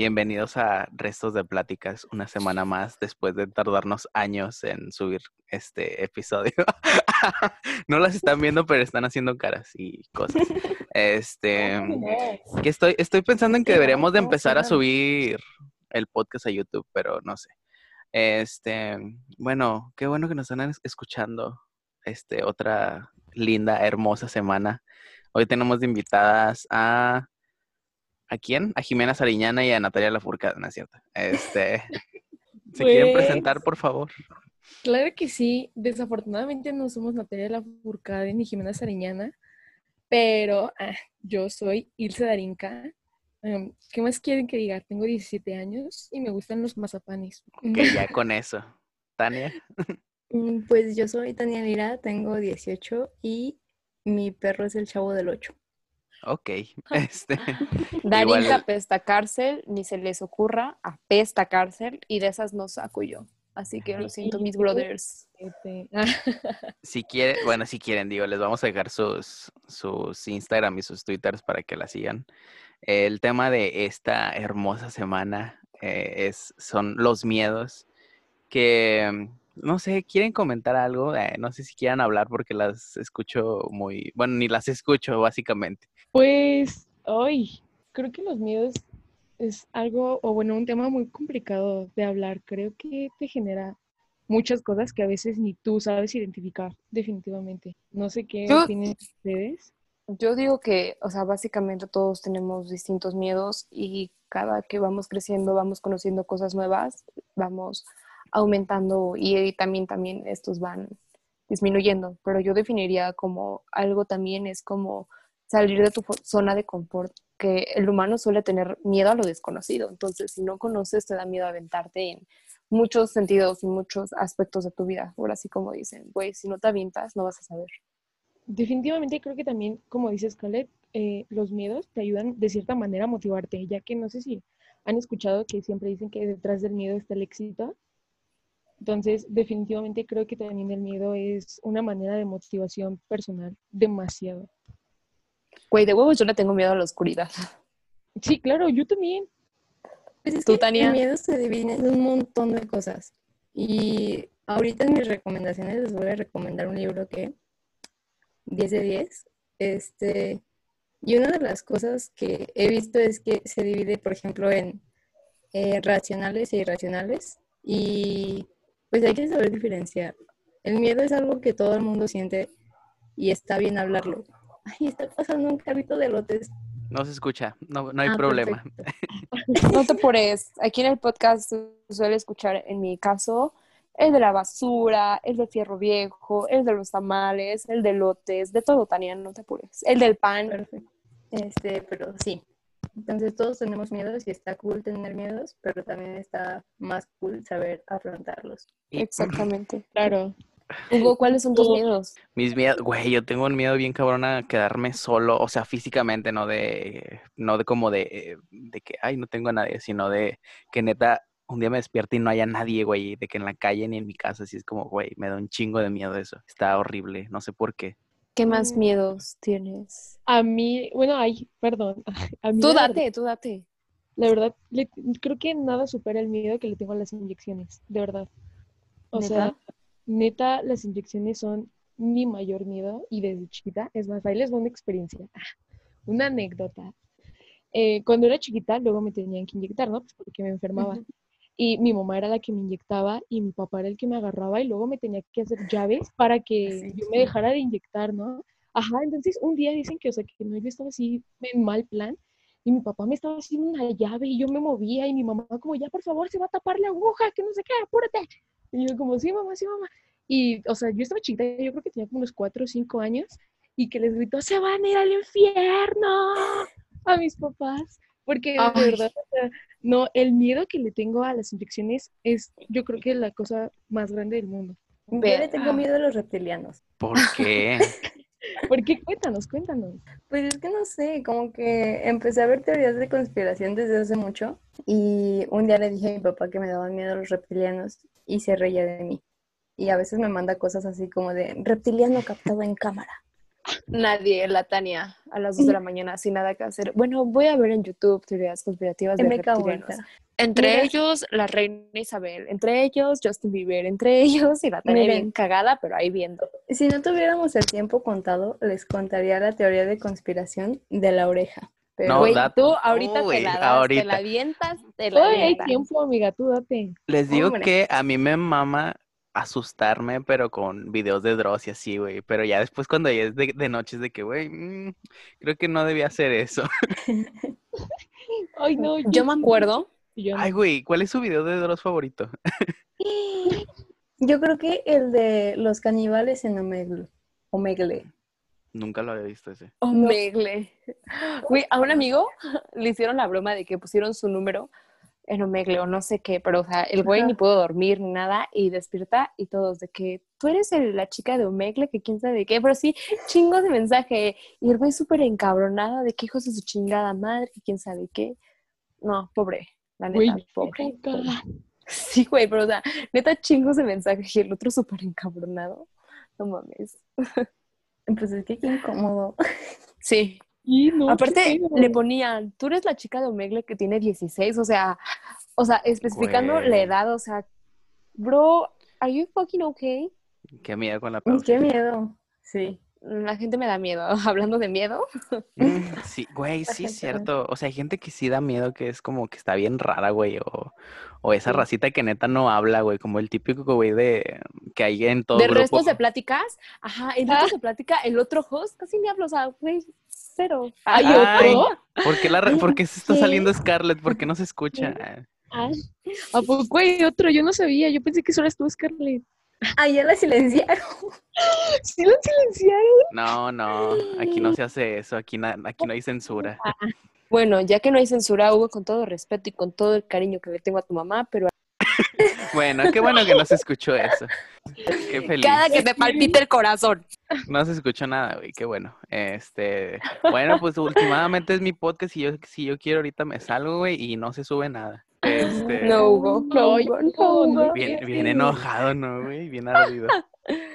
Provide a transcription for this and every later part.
Bienvenidos a Restos de Pláticas, una semana más después de tardarnos años en subir este episodio. no las están viendo, pero están haciendo caras y cosas. Este, que estoy, estoy pensando en que deberíamos de empezar a subir el podcast a YouTube, pero no sé. Este, bueno, qué bueno que nos están escuchando. Este, otra linda, hermosa semana. Hoy tenemos de invitadas a ¿A quién? A Jimena Sariñana y a Natalia Lafourcade, ¿no es cierto? Este, ¿Se quieren pues, presentar, por favor? Claro que sí. Desafortunadamente no somos Natalia Lafourcade ni Jimena Sariñana, pero ah, yo soy Ilse Darinka. Em, ¿Qué más quieren que diga? Tengo 17 años y me gustan los mazapanes. Que ya con eso. Tania. Mm, pues yo soy Tania Lira, tengo 18 y mi perro es el chavo del 8. Ok. Este, Darinka apesta cárcel, ni se les ocurra, apesta cárcel y de esas no saco yo. Así que lo siento, mis brothers. Si quieren, bueno, si quieren, digo, les vamos a dejar sus, sus Instagram y sus Twitters para que la sigan. El tema de esta hermosa semana eh, es, son los miedos que no sé, ¿quieren comentar algo? Eh, no sé si quieran hablar porque las escucho muy, bueno, ni las escucho básicamente. Pues, hoy creo que los miedos es algo, o bueno, un tema muy complicado de hablar. Creo que te genera muchas cosas que a veces ni tú sabes identificar, definitivamente. No sé qué opinan ustedes. Yo digo que, o sea, básicamente todos tenemos distintos miedos y cada que vamos creciendo, vamos conociendo cosas nuevas, vamos aumentando y también, también estos van disminuyendo, pero yo definiría como algo también es como salir de tu zona de confort, que el humano suele tener miedo a lo desconocido, entonces si no conoces te da miedo aventarte en muchos sentidos y muchos aspectos de tu vida, ahora sí como dicen, güey, si no te avientas no vas a saber. Definitivamente creo que también, como dices, Scarlett, eh, los miedos te ayudan de cierta manera a motivarte, ya que no sé si han escuchado que siempre dicen que detrás del miedo está el éxito, entonces, definitivamente creo que también el miedo es una manera de motivación personal demasiado. Güey, de huevos yo le tengo miedo a la oscuridad. Sí, claro, yo también. Pues ¿Tú, Tania? El miedo se divide en un montón de cosas. Y ahorita en mis recomendaciones les voy a recomendar un libro que 10 de 10. Este, y una de las cosas que he visto es que se divide, por ejemplo, en eh, racionales e irracionales. Y pues hay que saber diferenciar. El miedo es algo que todo el mundo siente y está bien hablarlo. Ay, está pasando un carrito de lotes. No se escucha, no, no hay ah, problema. no te pures. Aquí en el podcast suele escuchar, en mi caso, el de la basura, el de fierro viejo, el de los tamales, el de lotes, de todo, Tania, no te apures. El del pan. Perfecto. Este, pero sí, entonces todos tenemos miedos y está cool tener miedos, pero también está más cool saber afrontarlos. Exactamente. claro. Hugo, ¿cuáles son tus miedos? Mis miedos, güey, yo tengo un miedo bien cabrón a quedarme solo, o sea, físicamente, no de, no de como de, de que, ay, no tengo a nadie, sino de que neta, un día me despierto y no haya nadie, güey, de que en la calle ni en mi casa, así es como, güey, me da un chingo de miedo eso. Está horrible, no sé por qué. ¿Qué más mm. miedos tienes? A mí, bueno, ay, perdón. tú date, tú date. La verdad, creo que nada supera el miedo que le tengo a las inyecciones, de verdad. O sea, neta, las inyecciones son mi mayor miedo y desde chiquita, es más, ahí les doy una experiencia, una anécdota. Eh, cuando era chiquita, luego me tenían que inyectar, ¿no? Pues porque me enfermaba. Y mi mamá era la que me inyectaba y mi papá era el que me agarraba y luego me tenía que hacer llaves para que yo me dejara de inyectar, ¿no? Ajá, entonces un día dicen que, o sea, que no, yo estaba así en mal plan y mi papá me estaba haciendo una llave y yo me movía y mi mamá como, ya por favor, se va a tapar la aguja, que no sé qué, apúrate. Y yo como, sí, mamá, sí, mamá. Y, o sea, yo estaba chiquita, yo creo que tenía como unos cuatro o cinco años y que les gritó, se van a ir al infierno a mis papás. Porque de verdad, no, el miedo que le tengo a las inyecciones es, yo creo que la cosa más grande del mundo. Yo le tengo miedo a los reptilianos. ¿Por qué? ¿Por qué? Cuéntanos, cuéntanos. Pues es que no sé, como que empecé a ver teorías de conspiración desde hace mucho y un día le dije a mi papá que me daban miedo a los reptilianos y se reía de mí. Y a veces me manda cosas así como de reptiliano captado en cámara. Nadie, la Tania, a las 2 de la mañana, sin nada que hacer. Bueno, voy a ver en YouTube teorías conspirativas de reptilianos. Entre ellos, la reina Isabel. Entre ellos, Justin Bieber. Entre ellos, y la Tania bien cagada, pero ahí viendo. Si no tuviéramos el tiempo contado, les contaría la teoría de conspiración de la oreja. Pero, güey, tú ahorita te la das, te la avientas, te la hay tiempo, amiga, tú date. Les digo que a mí me mama asustarme, pero con videos de Dross y así, güey. Pero ya después cuando ya es de, de noche es de que, güey, mm, creo que no debía hacer eso. Ay, no. Yo, me acuerdo. Ay, güey, ¿cuál es su video de Dross favorito? yo creo que el de los caníbales en Omegle. Omegle. Nunca lo había visto ese. Omegle. Güey, a un amigo le hicieron la broma de que pusieron su número en Omegle o no sé qué, pero o sea, el güey ni pudo dormir ni nada y despierta y todos de que tú eres la chica de Omegle, que quién sabe de qué, pero sí, chingos de mensaje. Y el güey súper encabronado de que hijos de su chingada madre, que quién sabe qué. No, pobre, la neta, pobre. Sí, güey, pero o sea, neta chingos de mensaje y el otro súper encabronado. No mames. Pues es que qué incómodo. Sí, Aparte, le ponían, tú eres la chica de Omegle que tiene 16, o sea, o sea, especificando la edad, o sea, bro, ¿are you fucking okay? Qué miedo con la pausa. Qué miedo, sí. La gente me da miedo. Hablando de miedo. Mm, sí, güey, sí es cierto. O sea, hay gente que sí da miedo, que es como que está bien rara, güey. O, o esa racita que neta no habla, güey. Como el típico, güey, de que hay en todo De restos de pláticas. Ajá, en restos de plática, el otro host casi ni habla. O sea, güey, cero. ¿Hay otro? ¿Por qué, la, ¿Por qué se está saliendo Scarlett? ¿Por qué no se escucha? ¿A poco hay otro? Yo no sabía. Yo pensé que solo estuvo Scarlett. Ah, ya la silenciaron. ¿Sí la silenciaron? No, no, aquí no se hace eso, aquí, aquí no hay censura. Ah, bueno, ya que no hay censura, Hugo, con todo respeto y con todo el cariño que le tengo a tu mamá, pero... bueno, qué bueno que no se escuchó eso. Qué feliz. Cada que te palpite el corazón. No se escuchó nada, güey, qué bueno. Este, bueno, pues últimamente es mi podcast y yo, si yo quiero ahorita me salgo, güey, y no se sube nada. Este... No, Hugo. No, no, Bien, enojado, ¿no, güey? Bien ardido.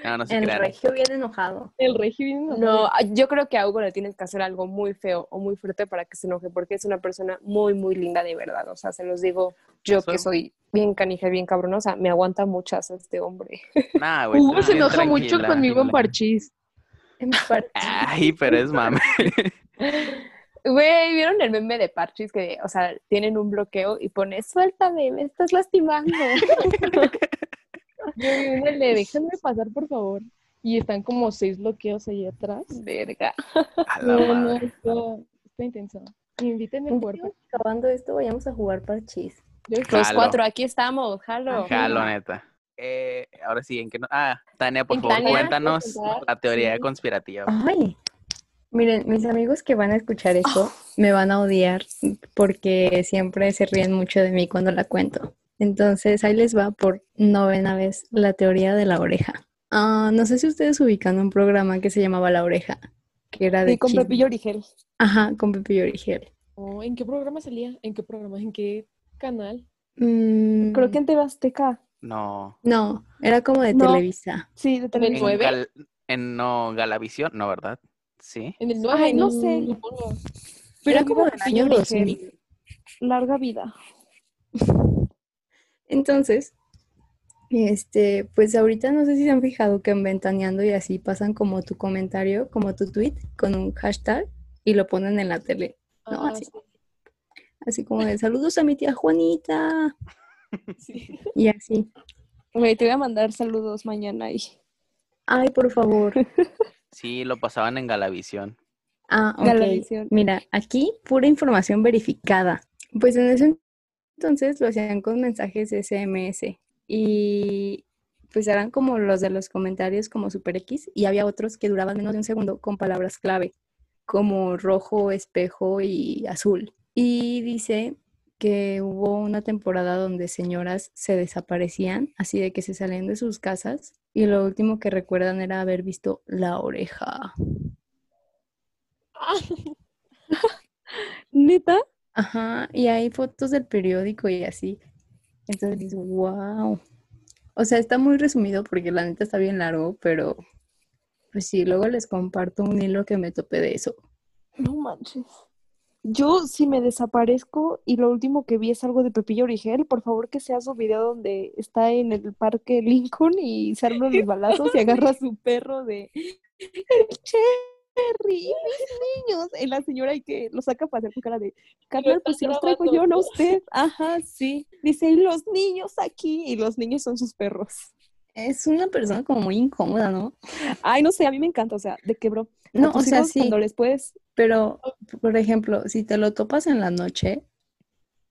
No, no se El regio bien enojado. El regio bien enojado. No, yo creo que a Hugo le tienes que hacer algo muy feo o muy fuerte para que se enoje, porque es una persona muy, muy linda de verdad. O sea, se los digo yo que soy bien canija, bien cabronosa, me aguanta muchas este hombre. Nah, güey. Hugo se enoja mucho conmigo en parchís. En parchís. Ay, pero es mame. Güey, ¿vieron el meme de Parchis que, o sea, tienen un bloqueo y pone, suéltame, me estás lastimando? Yo le déjenme pasar, por favor. Y están como seis bloqueos ahí atrás. Verga. no, no, está, está intenso. Invítenme cuerpo. Acabando esto, vayamos a jugar Parchis. Los cuatro, aquí estamos, jalo. Jalo, neta. Eh, ahora sí, ¿en qué no? Ah, Tania, por favor, cuéntanos la teoría conspirativa. Ay, Miren, mis amigos que van a escuchar esto me van a odiar porque siempre se ríen mucho de mí cuando la cuento. Entonces, ahí les va por novena vez la teoría de la oreja. Ah, no sé si ustedes ubican un programa que se llamaba La Oreja, que era de sí, con Pepillo Origel. Ajá, con Pepillo Origel. Oh, ¿En qué programa salía? ¿En qué programa? ¿En qué canal? Mm, Creo que en TV Azteca. No. No, era como de Televisa. Sí, de Televisa. En, en no, Galavisión, no, ¿verdad? Sí. En el 9, no sé. Pero era como del año 2000. Larga vida. Entonces, este, pues ahorita no sé si se han fijado que en Ventaneando y así pasan como tu comentario, como tu tweet, con un hashtag y lo ponen en la tele. ¿no? Ah, así. Así como de saludos a mi tía Juanita. Sí. Y así. te voy a mandar saludos mañana y. Ay, por favor. Sí, lo pasaban en Galavisión. Ah, ok. Mira, aquí pura información verificada. Pues en ese entonces lo hacían con mensajes SMS y pues eran como los de los comentarios como Super X y había otros que duraban menos de un segundo con palabras clave como rojo, espejo y azul. Y dice que hubo una temporada donde señoras se desaparecían, así de que se salían de sus casas y lo último que recuerdan era haber visto la oreja. ¿Neta? Ajá, y hay fotos del periódico y así. Entonces dices, wow. O sea, está muy resumido porque la neta está bien largo, pero Pues sí, luego les comparto un hilo que me topé de eso. No manches. Yo, si me desaparezco y lo último que vi es algo de Pepillo Origel, por favor que sea su video donde está en el parque Lincoln y se arman los balazos y agarra a su perro de Cherry, mis niños. Y la señora y que lo saca para hacer su cara de carnal, pues si los traigo yo, no usted. Ajá, sí. Dice, y los niños aquí, y los niños son sus perros. Es una persona como muy incómoda, ¿no? Ay, no sé, a mí me encanta, o sea, de qué, bro. No, o sea, sí. Cuando les puedes Pero, por ejemplo, si te lo topas en la noche,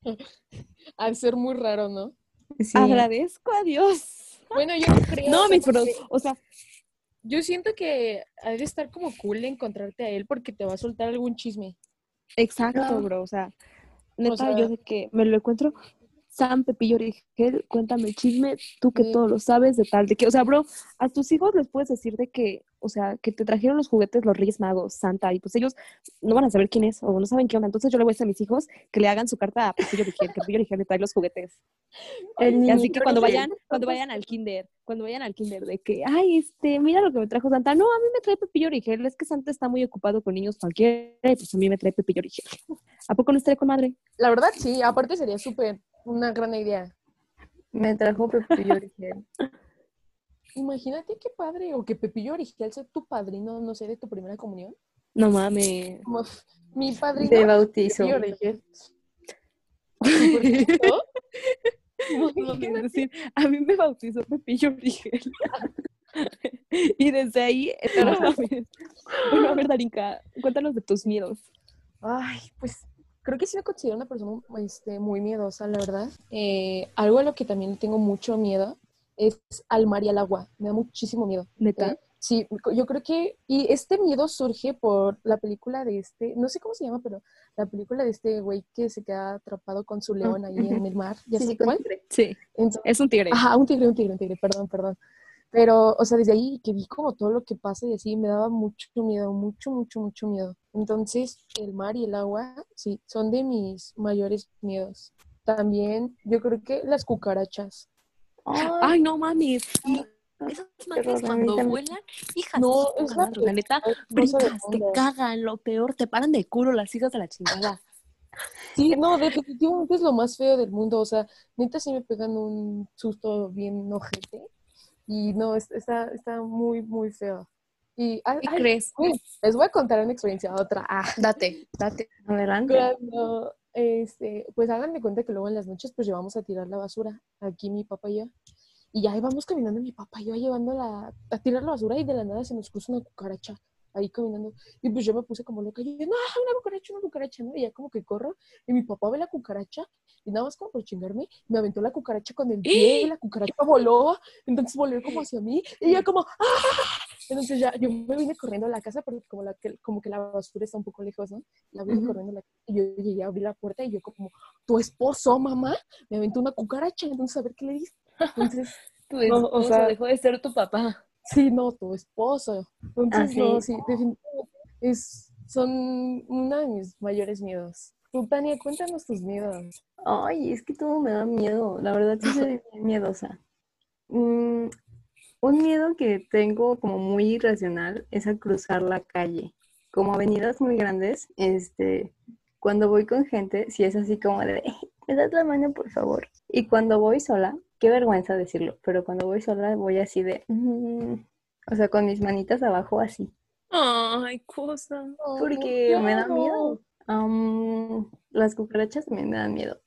Al ser muy raro, ¿no? sí, agradezco a Dios. Bueno, yo no creo. No, mis bros, porque o sea, Yo siento que ha de estar como cool encontrarte a él porque te va a soltar algún chisme. exacto, No. bro, o sea, neta, sea- yo de que me lo encuentro, Sam Pepillo Origel, cuéntame el chisme, tú que Sí. todo lo sabes, de tal, de que, o sea, bro, a tus hijos les puedes decir de que, o sea, que te trajeron los juguetes los Reyes Magos, Santa, y pues ellos no van a saber quién es o no saben qué onda, entonces yo le voy a decir a mis hijos que le hagan su carta a Pepillo Origel, que Pepillo Origel le trae los juguetes. el así que cuando vayan, cuando vayan al kinder, cuando vayan al kinder, de que, ay, este, mira lo que me trajo Santa. No, a mí me trae Pepillo Origel, es que Santa está muy ocupado con niños cualquiera, y pues a mí me trae Pepillo Origel. ¿A poco no estaré con madre? La verdad, sí. Aparte sería súper una gran idea. me trajo Pepillo Origel. Imagínate qué padre. O que Pepillo Origel sea tu padrino, no sé, de tu primera comunión. No mames. Como mi padrino. de bautizo. Pepillo Origel. No decir, a mí me bautizó Pepillo Origel. y desde ahí. Bueno, a ver, Darinka, cuéntanos de tus miedos. Ay, pues creo que sí me considero una persona este, muy miedosa, la verdad. Eh, algo a lo que también tengo mucho miedo es al mar y al agua. Me da muchísimo miedo. ¿Neta? ¿eh? Sí, yo creo que, y este miedo surge por la película de este, no sé cómo se llama, pero la película de este güey que se queda atrapado con su león ahí en el mar, ¿ya Sí, sé cuál? Sí, Entonces, es un tigre. Ajá, un tigre, un tigre, un tigre, perdón, perdón. Pero, o sea, desde ahí que vi como todo lo que pasa y así, me daba mucho miedo, mucho, mucho, mucho miedo. Entonces, el mar y el agua, sí, son de mis mayores miedos. También, yo creo que las cucarachas. Ay, Ay, no mames. Esas madres cuando vuelan, hijas, No, es la la neta, brincas, te cagan, lo peor, te paran de culo las hijas de la chingada. Sí, no, definitivamente es lo más feo del mundo. O sea, neta sí me pegan un susto bien ojete. Y no, es- está, está muy, muy feo. Y, ay, ¿Qué ay, crees? les voy a contar una experiencia, otra. Ah, Date, date. adelante. Cuando, este, pues hagan de cuenta que luego en las noches pues llevamos a tirar la basura, aquí mi papá y yo. Y ya íbamos caminando mi papá y yo llevando la, a tirar la basura y de la nada se nos cruza una cucaracha ahí caminando. Y pues yo me puse como loca y yo, no, una cucaracha, una cucaracha, ¿no? Y ya como que corro y mi papá ve la cucaracha y nada más como por chingarme, me aventó la cucaracha con el pie y la cucaracha voló, entonces volvió como hacia mí y yo como, ¡ah! Entonces ya yo me vine corriendo a la casa porque como, la, que- como que la basura está un poco lejos, ¿no? La vine corriendo a la casa y yo llegué a abrir la puerta y yo como, tu esposo, mamá, me aventó una cucaracha, entonces a ver qué le dices. Entonces, Tu No, o esposo sea- dejó de ser tu papá. Sí, no, tu esposo. Entonces, Ah, no, sí. definitivamente es, son uno de mis mayores miedos. Tú, Tania, cuéntanos tus miedos. Ay, es que todo me da miedo. La verdad sí soy bien miedosa. Mm, un miedo que tengo como muy irracional es a cruzar la calle. Como avenidas muy grandes, este, cuando voy con gente, sí es así como de, "Eh, ¿me das la mano, por favor? Y cuando voy sola, qué vergüenza decirlo, pero cuando voy sola voy así de, "Mm", o sea, con mis manitas abajo así, Ay, cosa. porque me da miedo. Am, las cucarachas me dan miedo.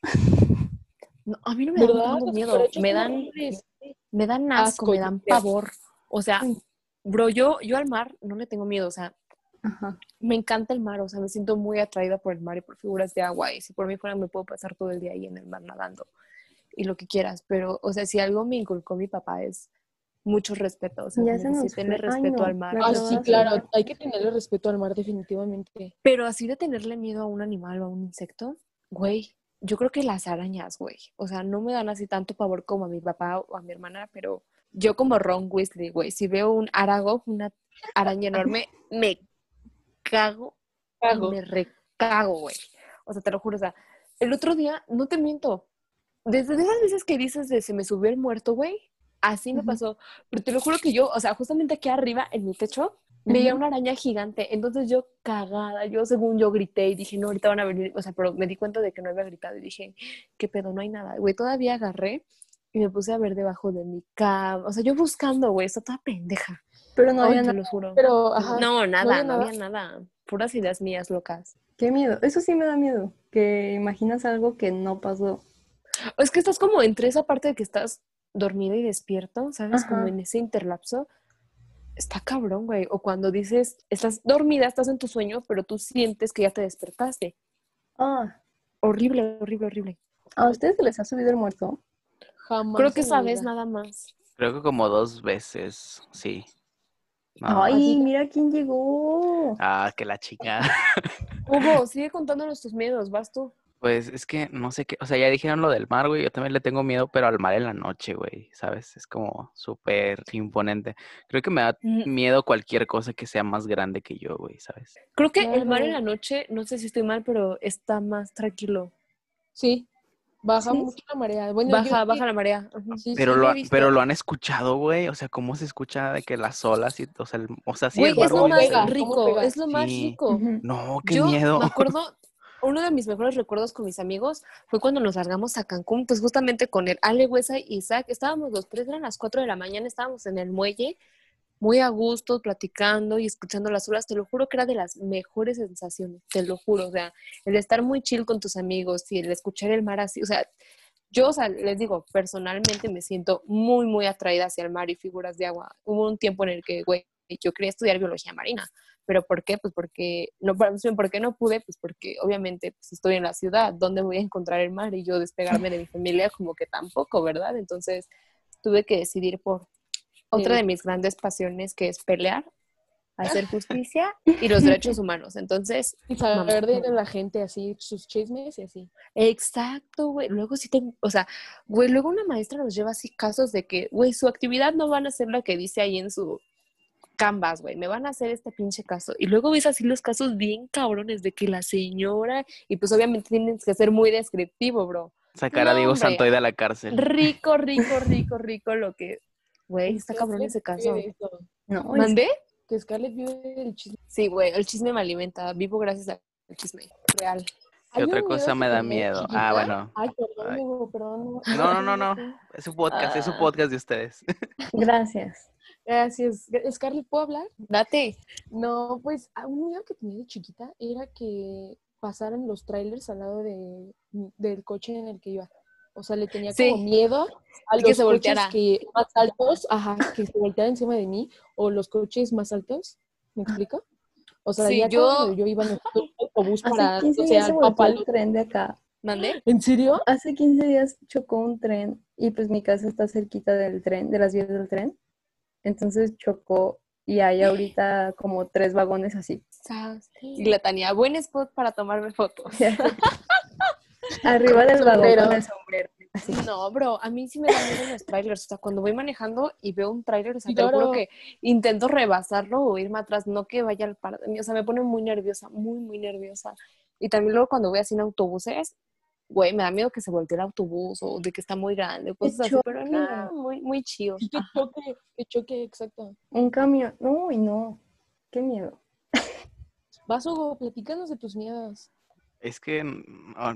No, a mí no me dan miedo. Me dan, me dan asco, Asco, me dan pavor. O sea, bro, yo, yo al mar no le tengo miedo. O sea, Ajá. me encanta el mar. O sea, me siento muy atraída por el mar y por figuras de agua. Y si por mí fuera, me puedo pasar todo el día ahí en el mar nadando y lo que quieras. Pero, o sea, si algo me inculcó mi papá es mucho respeto. O sea, Ya se nos tener respeto no, al mar. Ah, sí, claro, hay que tenerle respeto al mar definitivamente. Pero así de tenerle miedo a un animal o a un insecto, güey, yo creo que las arañas, güey. O sea, no me dan así tanto pavor como a mi papá o a mi hermana, pero yo como Ron Weasley, güey, si veo un arago, una araña enorme, me cago Cago. y me recago, güey. O sea, te lo juro, o sea, el otro día, no te miento, desde esas veces que dices de se me subió el muerto, güey, así me Ujú. pasó. Pero te lo juro que yo, o sea, justamente aquí arriba en mi techo, veía una araña gigante. Entonces yo cagada, yo según yo grité y dije, no, ahorita van a venir, o sea, pero me di cuenta de que no había gritado y dije, qué pedo, no hay nada. Güey, todavía agarré y me puse a ver debajo de mi cama. O sea, yo buscando, güey, está toda pendeja. Pero no había Te nada. lo juro. Pero, ajá, no, nada, había no nada. había nada. Puras ideas mías locas. Qué miedo. Eso sí me da miedo. Que imaginas algo que no pasó. O es que estás como entre esa parte de que estás dormido y despierto, ¿sabes? Ajá. Como en ese interlapso. Está cabrón, güey. O cuando dices, estás dormida, estás en tu sueño, pero tú sientes que ya te despertaste. Ah, Horrible, horrible, horrible. ¿a ustedes se les ha subido el muerto? jamás. Creo que vida. nada más. Creo que como dos veces, sí. No. Ay, mira quién llegó. Ah, que la chica. Hugo, sigue contándonos tus miedos, vas tú. Pues es que no sé qué, o sea, ya dijeron lo del mar, güey, yo también le tengo miedo, pero al mar en la noche, güey, ¿sabes? Es como súper imponente. Creo que me da Mm. miedo cualquier cosa que sea más grande que yo, güey, ¿sabes? Creo que el mar en la noche, no sé si estoy mal, pero está más tranquilo. Sí, baja ¿Sí? mucho la marea. Bueno, baja, baja la marea. Sí, Pero sí lo, pero lo han escuchado, güey, o sea, ¿cómo se escucha de que las olas y, o sea, el- o sea, sí, Güey, el mar, es lo ¿cómo más rico, es lo más rico. No, qué Yo miedo. me acuerdo, uno de mis mejores recuerdos con mis amigos fue cuando nos largamos a Cancún, pues justamente con el Ale Huesa y Isaac, estábamos los tres, eran las 4 de la mañana, estábamos en el muelle, muy a gusto, platicando y escuchando las olas, te lo juro que era de las mejores sensaciones, te lo juro, o sea, el estar muy chill con tus amigos y el escuchar el mar así, o sea, yo, o sea, les digo, personalmente me siento muy, muy atraída hacia el mar y figuras de agua. Hubo un tiempo en el que, güey, yo quería estudiar biología marina. ¿Pero por qué? Pues porque, no, ¿por qué no pude? Pues porque obviamente pues estoy en la ciudad, ¿dónde voy a encontrar el mar? Y yo despegarme de mi familia como que tampoco, ¿verdad? Entonces tuve que decidir por otra de mis grandes pasiones, que es pelear, hacer justicia y los derechos humanos. Entonces, Y saber de la gente así, sus chismes y así. Exacto, güey. Luego sí tengo, o sea, güey, luego una maestra nos lleva así casos de que, güey, su actividad no van a ser la que dice ahí en su canvas, güey, me van a hacer este pinche caso. Y luego ves así los casos bien cabrones de que la señora, y pues obviamente tienes que ser muy descriptivo, bro. Sacar a Diego hombre. Santoy de la cárcel. Rico, rico, rico, rico lo que, güey, está cabrón Scarlett ese caso. No, ¿Mandé? Que Scarlett vive del chisme. Sí, güey, el chisme me alimenta, vivo gracias al chisme, real. ¿Qué otra cosa me da miedo? Ah, bueno. Ay, perdón, Ay. Hugo, perdón. No, no, no, no. Es su podcast, es su Ah. podcast de ustedes. gracias. Gracias. Scarlett, ¿puedo hablar? Date. No, pues ah, un miedo que tenía de chiquita era que pasaran los trailers al lado de, del coche en el que iba. O sea, le tenía Sí. como miedo a los que se coches volteara. que más altos, ajá, que se volteara encima de mí, o los coches más altos, ¿me explico? O sea, Sí, yo- iba en el autobús para, Hace 15 o sea, el tren de acá. ¿Mandé? ¿En serio? Hace 15 días chocó un tren y pues mi casa está cerquita del tren, de las vías del tren. Entonces chocó y hay ahorita como tres vagones así. Y la Tania, buen spot para tomarme fotos. Arriba del vagón con el sombrero. Así. No, bro, a mí sí me da miedo los trailers. O sea, cuando voy manejando y veo un trailer, o sea, te juro que intento rebasarlo o irme atrás, no que vaya al par de mí. O sea, me pone muy nerviosa, muy, muy nerviosa. Y también luego cuando voy así en autobuses, güey, me da miedo que se voltee el autobús o de que está muy grande o cosas así, pero no, muy, muy chido. Y que choque, que choque, exacto. Un camión. Uy, no. Qué miedo. Vas, Hugo, platícanos de tus miedos. Es que, oh,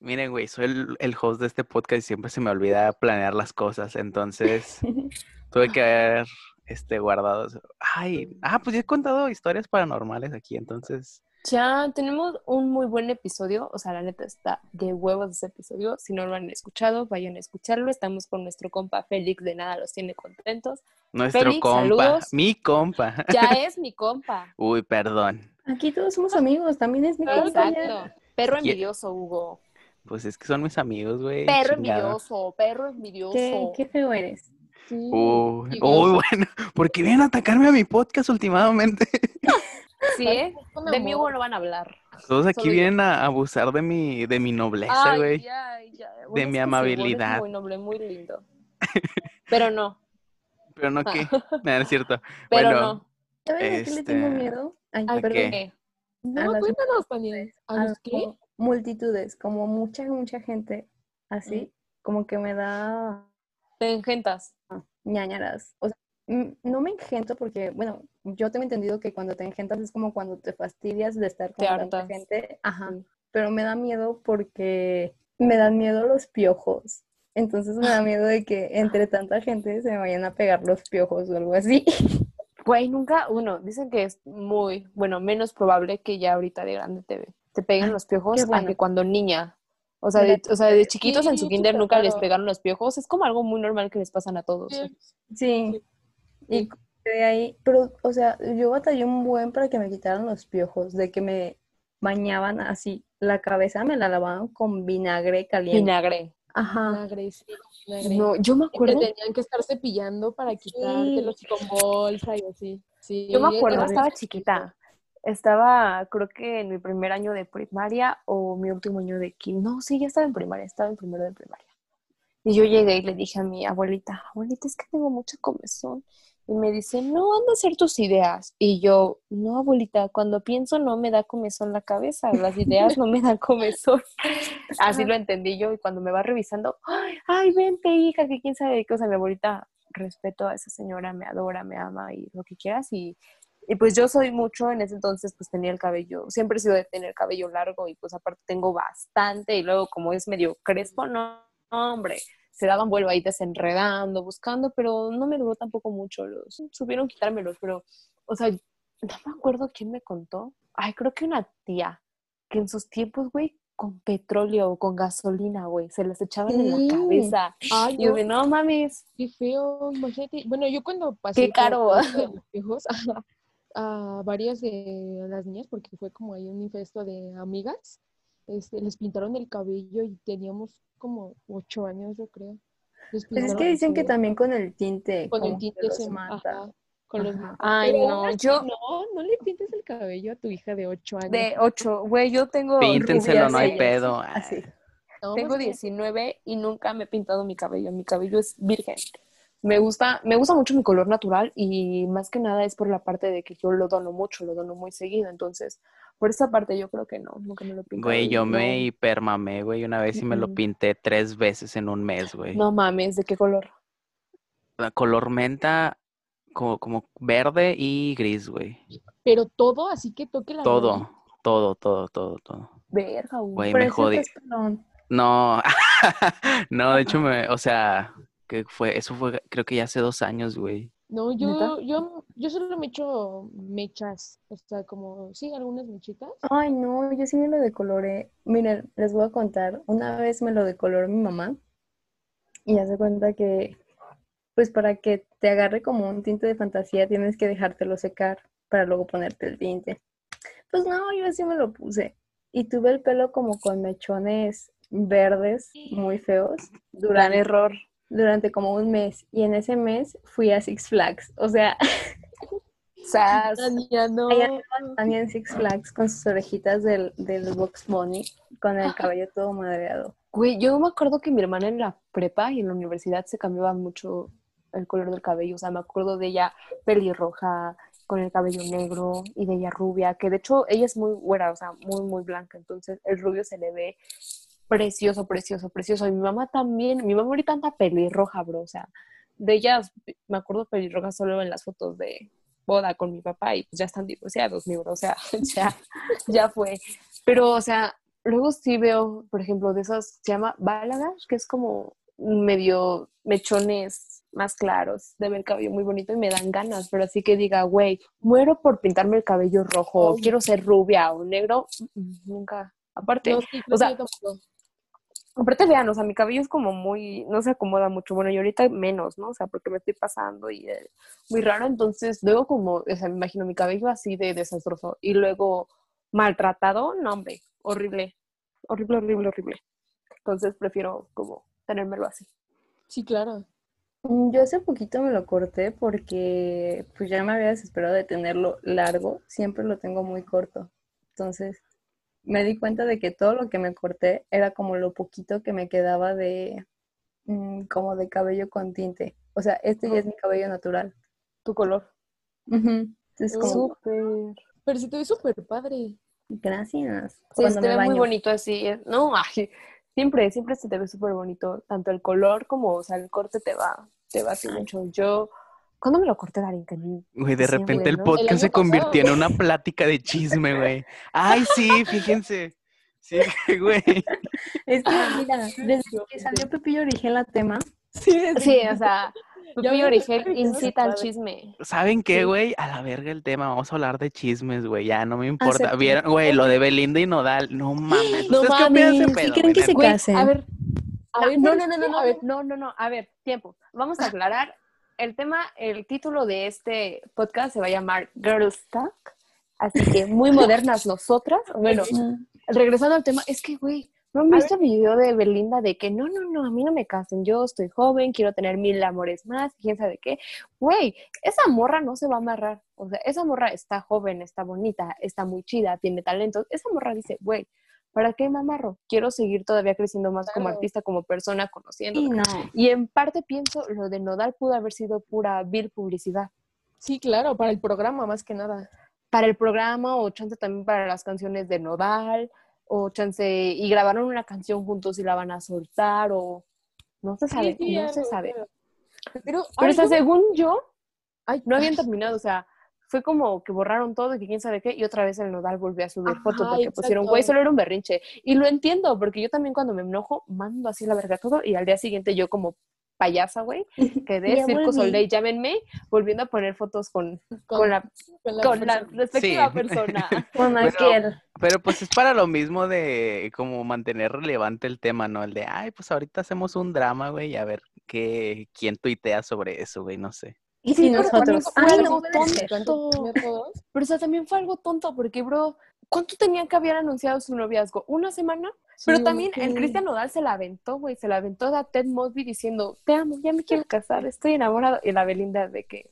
miren, güey, soy el, el host de este podcast y siempre se me olvida planear las cosas. Entonces, tuve que haber este, guardado. eso. Ay, ah, pues ya he contado historias paranormales aquí, entonces. Ya tenemos un muy buen episodio, o sea, la neta está de huevos ese episodio. Si no lo han escuchado, vayan a escucharlo. Estamos con nuestro compa Félix, de nada los tiene contentos. Nuestro Félix, compa, saludos. mi compa. Ya es mi compa. Uy, perdón. Aquí todos somos amigos. También es mi compa. Exacto. Perro envidioso, Hugo. Pues es que son mis amigos, güey. Perro chingado. envidioso, perro envidioso. Qué, qué feo eres. Sí. Uy, uy, vos, bueno, porque vienen a atacarme a mi podcast últimamente. Sí, ¿eh? De mí no van a hablar. Todos aquí Solo yo. vienen a abusar de mi, de mi nobleza, güey. ay, ya. Bueno, De mi sí, amabilidad. muy noble, muy lindo. Pero no, Pero no que, no, es cierto. pero bueno, no. ¿Sabes a qué le tengo Este, miedo? Ay, ¿a perdón. qué? No, a las- cuéntanos, Tania. ¿A a los qué? multitudes, como mucha, mucha gente así, como que me da Te engentas. ñañaras. O sea, no me engento porque, bueno, yo tengo entendido que cuando te engentas es como cuando te fastidias de estar con tanta gente. Ajá. Pero me da miedo porque me dan miedo los piojos. Entonces me da miedo de que entre tanta gente se me vayan a pegar los piojos o algo así. Güey, nunca, uno, dicen que es muy, bueno, menos probable que ya ahorita de grande te, te peguen los piojos a que cuando niña. O sea, de, o sea, de chiquitos en su kinder nunca les pegaron los piojos. Es como algo muy normal que les pasan a todos. Sí. Y de ahí, pero, o sea, yo batallé un buen para que me quitaran los piojos, de que me bañaban así, la cabeza me la lavaban con vinagre caliente. Vinagre. Ajá. Vinagre, sí, No, yo me acuerdo. tenían que estar cepillando para quitártelos sí. con bolsa y así. Sí, yo me acuerdo, estaba chiquita. Estaba, creo que en mi primer año de primaria o mi último año de quim. No, sí, ya estaba en primaria, estaba en primero de primaria. Y yo llegué y le dije a mi abuelita, abuelita, es que tengo mucha comezón. Y me dice, no, anda a hacer tus ideas. Y yo, no, abuelita, cuando pienso no me da comezón la cabeza, las ideas no me dan comezón. Así lo entendí yo y cuando me va revisando, ay, vente hija, que quién sabe qué cosa, mi abuelita, respeto a esa señora, me adora, me ama y lo que quieras. Y, y pues yo soy mucho, en ese entonces pues tenía el cabello, siempre he sido de tener cabello largo y pues aparte tengo bastante y luego como es medio crespo, no, hombre, se daban vuelo ahí desenredando, buscando, pero no me duró tampoco mucho. Los supieron quitármelos, pero, o sea, no me acuerdo quién me contó. Ay, creo que una tía, que en sus tiempos, güey, con petróleo o con gasolina, güey, se las echaban en la cabeza. Ay, y yo, no mames. Qué feo, imagínate. Bueno, yo cuando pasé. Qué caro. Los viejos, a, a varias de las niñas, porque fue como ahí un infesto de amigas, este, les pintaron el cabello y teníamos como ocho años, yo creo. Pues es que dicen que también con el tinte. Con el tinte se mata. con los Ay, no, yo... No, no le pintes el cabello a tu hija de ocho años. De ocho, güey, yo tengo... Píntenselo, no hay pedo. Así. tengo 19 y nunca me he pintado mi cabello. Mi cabello es virgen me gusta, me gusta mucho mi color natural y más que nada es por la parte de que yo lo dono mucho, lo dono muy seguido. Entonces, por esa parte yo creo que no, nunca me lo pinté. Güey, yo me hipermamé, güey, una vez y me lo pinté tres veces en un mes, güey. No mames, ¿de qué color? La color menta, como, como verde y gris, güey. Pero todo, así que toque la Todo, todo, todo, todo, todo. Verga, güey. me jodí. No, no, de hecho, me, o sea, que fue, eso fue creo que ya hace dos años, güey. No, yo, yo, yo solo me echo mechas, o sea, como, sí, algunas mechitas. Ay, no, yo sí me lo decoloré. Miren, les voy a contar, una vez me lo decoloró mi mamá y hace cuenta que, pues para que te agarre como un tinte de fantasía tienes que dejártelo secar para luego ponerte el tinte. Pues no, yo así me lo puse y tuve el pelo como con mechones verdes muy feos. Gran error durante como un mes y en ese mes fui a Six Flags. O sea, Tania, no. Tania en Six Flags con sus orejitas del, del Box Bunny, con el cabello todo madreado. Güey, yo me acuerdo que mi hermana en la prepa y en la universidad se cambiaba mucho el color del cabello. O sea, me acuerdo de ella pelirroja, con el cabello negro y de ella rubia, que de hecho ella es muy güera, o sea, muy, muy blanca. Entonces el rubio se le ve precioso, precioso, precioso. Y mi mamá también, mi mamá ahorita anda pelirroja, bro. O sea, de ellas, me acuerdo pelirroja solo en las fotos de boda con mi papá y pues ya están divorciados, mi bro. O sea, ya, ya fue. Pero, o sea, luego sí veo, por ejemplo, de esas, se llama balagash, que es como medio mechones más claros, de ver el cabello muy bonito y me dan ganas, pero así que diga, güey, muero por pintarme el cabello rojo, quiero ser rubia o negro, nunca. Aparte, o sea, Aparte, vean, o sea, mi cabello es como muy, no se acomoda mucho. Bueno, y ahorita menos, ¿no? O sea, porque me estoy pasando y es muy raro. Entonces, luego como, o sea, me imagino mi cabello así de desastroso y luego maltratado, no, hombre, horrible, horrible, horrible, horrible. Entonces, prefiero como tenérmelo así. Sí, claro. Mm, yo hace poquito me lo corté porque pues ya me había desesperado de tenerlo largo. Siempre lo tengo muy corto. Entonces, me di cuenta de que todo lo que me corté era como lo poquito que me quedaba de mm, como de cabello con tinte. O sea, este ya es mi cabello natural. Tu color. Es como... Súper. Pero si te ve súper padre. Gracias. Sí, se te ve muy bonito así. No, siempre, siempre se te ve súper bonito. Tanto el color como, o sea, el corte te va, te va así mucho. Yo ¿Cuándo me lo corté, Darín? Güey, de repente el podcast se convirtió en una plática de chisme, güey. Ay, sí, fíjense. Sí, güey. Es que, mira, desde que salió Pepillo Origel la tema. Sí, sí, o sea, Pepillo Origel incita al chisme. ¿Saben qué, güey? A la verga el tema, vamos a hablar de chismes, güey, ya no me importa. ¿Vieron, güey, lo de Belinda y Nodal? No mames. No mames. ¿Qué creen que se casen? A ver, a ver, no, no, no, no, no, a ver, no, no, no, a ver, tiempo. Vamos a aclarar. El tema, el título de este podcast se va a llamar Girls Talk. Así que muy modernas nosotras. Bueno, regresando al tema, es que, güey, ¿no han visto el video de Belinda de que no, no, no, a mí no me casen, yo estoy joven, quiero tener mil amores más, quién sabe qué? Güey, esa morra no se va a amarrar. O sea, esa morra está joven, está bonita, está muy chida, tiene talentos. Esa morra dice, güey, ¿para qué me amarro? Quiero seguir todavía creciendo más como artista, como persona, conociendo. Y, no. y en parte pienso, lo de Nodal pudo haber sido pura vil publicidad. Sí, claro, para el programa más que nada para el programa o chance también para las canciones de Nodal o chance y grabaron una canción juntos y la van a soltar o no se sabe, no se sabe. Pero, pero o sea, según yo, ay, no habían terminado, o sea, fue como que borraron todo y que quién sabe qué, y otra vez el Nodal volvió a subir fotos porque pusieron, güey, solo era un berrinche. Y lo entiendo, porque yo también cuando me enojo, mando así la verga todo, y al día siguiente yo como payasa, güey, que de Circo Soleil, llámenme, volviendo a poner fotos con, con, la, con la, respectiva persona. con pero, pero pues es para lo mismo de como mantener relevante el tema, ¿no? El de, ay, pues ahorita hacemos un drama, güey, a ver qué, quién tuitea sobre eso, güey, no sé. Y si nosotros, ay, no, tonto. Pero o sea, también fue algo tonto, porque, bro, ¿cuánto tenían que haber anunciado su noviazgo? ¿Una semana? Pero también el Cristian Nodal se la aventó, güey, se la aventó a Ted Mosby diciendo, te amo, ya me quiero casar, estoy enamorado. Y la Belinda de que...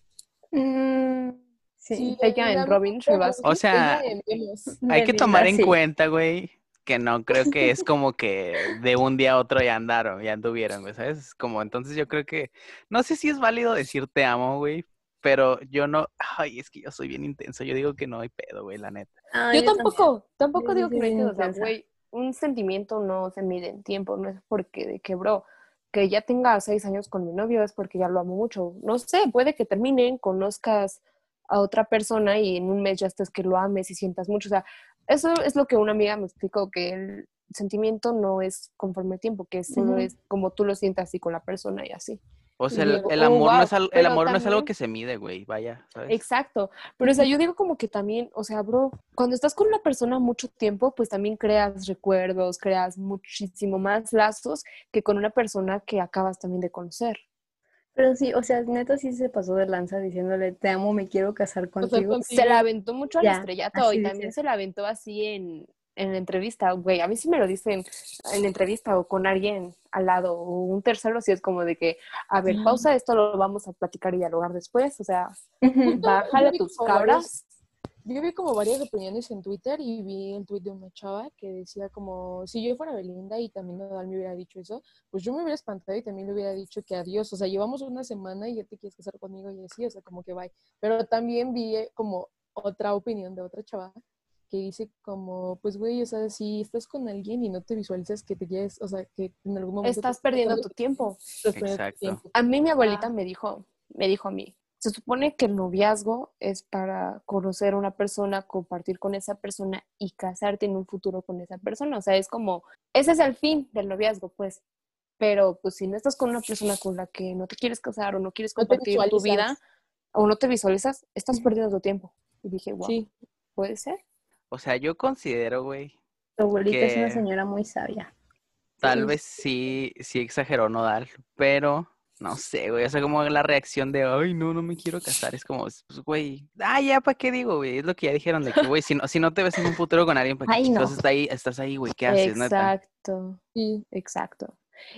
Mm, sí, ella en Robin Rivas. O sea, hay que tomar en cuenta, güey, que no creo que es como que de un día a otro ya andaron, ya anduvieron, güey, ¿sabes? Como entonces yo creo que, no sé si es válido decir te amo, güey, pero yo no, ay, es que yo soy bien intenso, yo digo que no hay pedo, güey, la neta. yo, tampoco, tampoco digo que no hay pedo, o sea, güey, un sentimiento no se mide en tiempo, no es porque de que, bro, que ya tenga seis años con mi novio es porque ya lo amo mucho. No sé, puede que terminen, conozcas a otra persona y en un mes ya estés que lo ames y sientas mucho. O sea, eso es lo que una amiga me explicó, que el sentimiento no es conforme el tiempo, que solo es como tú lo sientas así con la persona y así. O sea, el, amor, no, es el amor no es algo que se mide, güey, vaya, ¿sabes? Exacto. Pero, o sea, yo digo como que también, o sea, bro, cuando estás con una persona mucho tiempo, pues también creas recuerdos, creas muchísimo más lazos que con una persona que acabas también de conocer. Pero sí, o sea, neta sí se pasó de lanza diciéndole, te amo, me quiero casar contigo. se la aventó mucho al estrellato y también se la aventó así en, en la entrevista, güey, a mí sí me lo dicen en la entrevista o con alguien al lado o un tercero, si es como de que, a ver, pausa esto, lo vamos a platicar y dialogar después, o sea, bájale tus cabras. Yo vi como varias opiniones en Twitter y vi el tweet de una chava que decía como, si yo fuera Belinda y también Nadal me hubiera dicho eso, pues yo me hubiera espantado y también le hubiera dicho que adiós, o sea, llevamos una semana y ya te quieres casar conmigo y así, o sea, como que bye. Pero también vi como otra opinión de otra chava que dice como, pues güey, o sea, si estás con alguien y no te visualizas que te quieres, o sea, que en algún momento... Estás perdiendo tu tiempo. Exacto. A mí mi abuelita me dijo, me dijo a mí, se supone que el noviazgo es para conocer a una persona, compartir con esa persona y casarte en un futuro con esa persona. O sea, es como, ese es el fin del noviazgo, pues. Pero pues si no estás con una persona con la que no te quieres casar o no quieres compartir tu vida o no te visualizas, estás perdiendo tu tiempo. Y dije, wow, puede ser. O sea, yo considero, güey. Tu abuelita es una señora muy sabia. Tal vez sí, sí exageró Nodal, pero no sé, güey. O sea, como la reacción de, ay, no, no me quiero casar. Es como, pues, güey, ah, ya, ¿para qué digo, güey? Es lo que ya dijeron de que, güey, si no, si no te ves en un futuro con alguien, ¿para qué estás ahí, estás ahí, güey? ¿Qué haces? Exacto. Sí, exacto.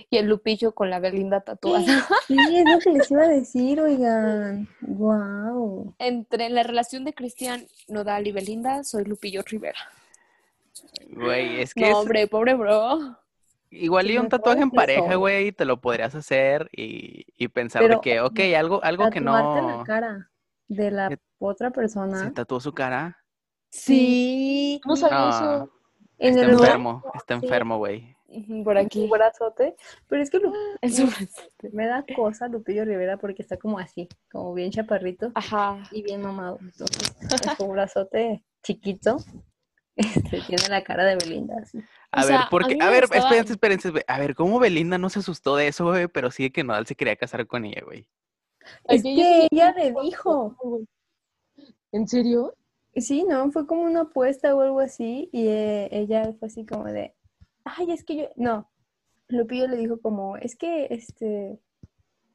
Y el Lupillo con la Belinda tatuada. Sí, es lo que les iba a decir, oigan. Wow. Entre la relación de Cristian Nodal y Belinda, soy Lupillo Rivera. Güey, es que. No, hombre, pobre bro. Igual y un tatuaje en pareja, güey, te lo podrías hacer y, y pensar de que, ok, algo, algo que no. la cara de la otra persona. ¿Se tatuó su cara? Sí. ¿Cómo sabía eso? Está enfermo, está enfermo, güey. por aquí. Un brazote. Pero es que me da cosa Lupillo Rivera porque está como así, como bien chaparrito. Ajá. Y bien mamado. Entonces, es un brazote chiquito. Este, tiene la cara de Belinda. Así. A ver, porque, a, ver, espérense, espérense, a ver, ¿cómo Belinda no se asustó de eso, güey? Pero sí que Nodal se quería casar con ella, güey. Es que ella le dijo. ¿En serio? Sí, no, fue como una apuesta o algo así y eh, ella fue así como de, ay, es que yo, no, Lupillo le dijo como, es que, este,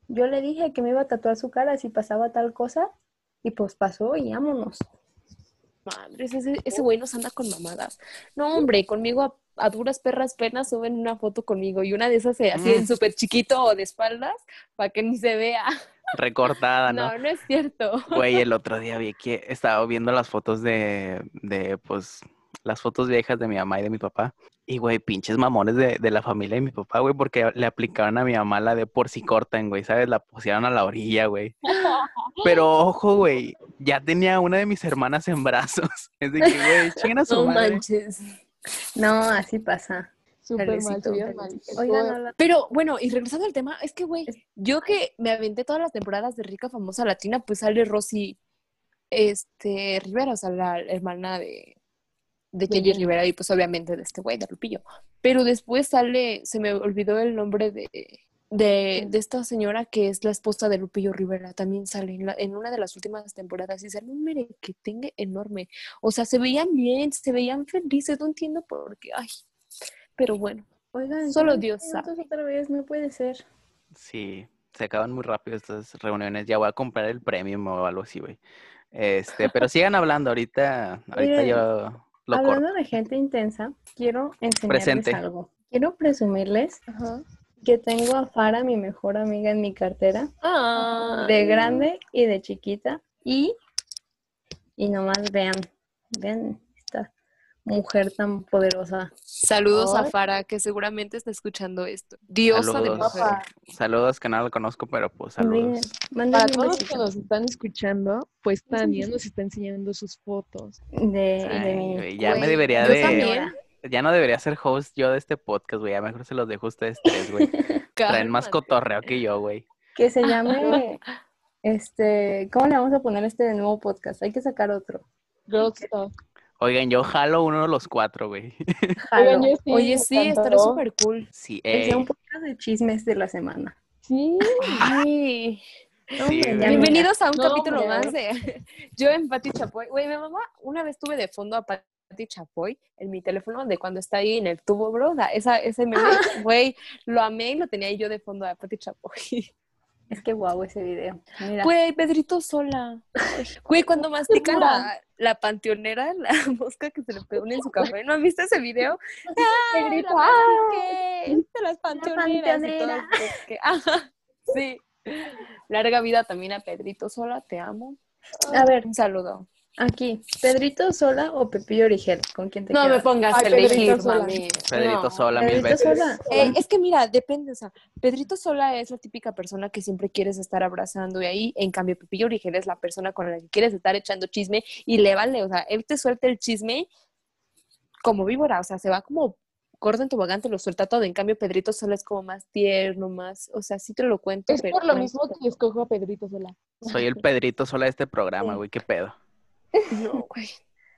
yo le dije que me iba a tatuar su cara si pasaba tal cosa y pues pasó y vámonos. Madres, ese, ese güey nos anda con mamadas. No, hombre, conmigo a, duras perras penas suben una foto conmigo y una de esas así en mm. súper chiquito o de espaldas para que ni se vea recortada, ¿no? No, no es cierto. Güey, el otro día vi que estaba viendo las fotos de, de, pues, las fotos viejas de mi mamá y de mi papá. Y, güey, pinches mamones de, de la familia de mi papá, güey, porque le aplicaron a mi mamá la de por si cortan, güey, ¿sabes? La pusieron a la orilla, güey. Pero, ojo, güey, ya tenía una de mis hermanas en brazos. Es de que, güey, chingan a su no madre. manches. No, así pasa. Súper mal, mal. Pero bueno, y regresando al tema, es que, güey, yo que me aventé todas las temporadas de Rica Famosa Latina, pues sale Rosy este, Rivera, o sea, la hermana de, de Jenny Rivera y pues obviamente de este güey, de Lupillo. Pero después sale, se me olvidó el nombre de, de, de, esta señora que es la esposa de Lupillo Rivera, también sale en, en una de las últimas temporadas y sale un tenga enorme. O sea, se veían bien, se veían felices, no entiendo por qué. Ay, pero bueno, Oigan, solo Dios sabe. Otra vez, no puede ser. Sí, se acaban muy rápido estas reuniones. Ya voy a comprar el premio o algo así, güey. Este, pero sigan hablando ahorita. Ahorita yo lo Hablando de gente intensa, quiero enseñarles algo. Quiero presumirles que tengo a Fara, mi mejor amiga, en mi cartera. De grande y de chiquita. Y, y nomás vean, vean mujer tan poderosa. Saludos a Fara, que seguramente está escuchando esto. Diosa de mujer. Saludos, que no lo conozco, pero pues saludos. Para todos los que nos están escuchando, pues Tania nos está enseñando sus fotos. De, ya me debería de... Ya no debería ser host yo de este podcast, güey. Ya mejor se los dejo a ustedes tres, güey. Traen más cotorreo que yo, güey. Que se llame... Este, ¿cómo le vamos a poner este nuevo podcast? Hay que sacar otro. Girl Talk. Oigan, yo jalo uno de los cuatro, güey. Oye, sí, estaría súper cool. Sí, Es un podcast de chismes de la semana. Sí. Ay. Bienvenidos a un capítulo más de Yo en Pati Chapoy. Güey, mi mamá una vez tuve de fondo a Pati Chapoy en mi teléfono de cuando está ahí en el tubo, bro. Esa, ese meme, güey, lo amé y lo tenía yo de fondo a Pati Chapoy. Es que guau ese video. Güey, Pedrito sola. Güey, cuando mastica la, la panteonera, la mosca que se le pegó en su café. ¿No has visto ese video? Pedrito, ¡ah! De las panteoneras. sí. Larga vida también a Pedrito sola, te amo. A ver. Un saludo. Aquí, ¿Pedrito Sola o Pepillo Origel? ¿Con quién te No me pongas a elegir, Sola. Pedrito Sola, mil veces. Sola. Eh, es que mira, depende, o sea, Pedrito Sola es la típica persona que siempre quieres estar abrazando y ahí, en cambio, Pepillo Origel es la persona con la que quieres estar echando chisme y le vale, o sea, él te suelta el chisme como víbora, o sea, se va como corto en tobogán, te lo suelta todo. En cambio, Pedrito Sola es como más tierno, más, o sea, sí te lo cuento. Es por lo mismo que escojo a Pedrito Sola. Soy el Pedrito Sola de este programa, güey, qué pedo. No, güey.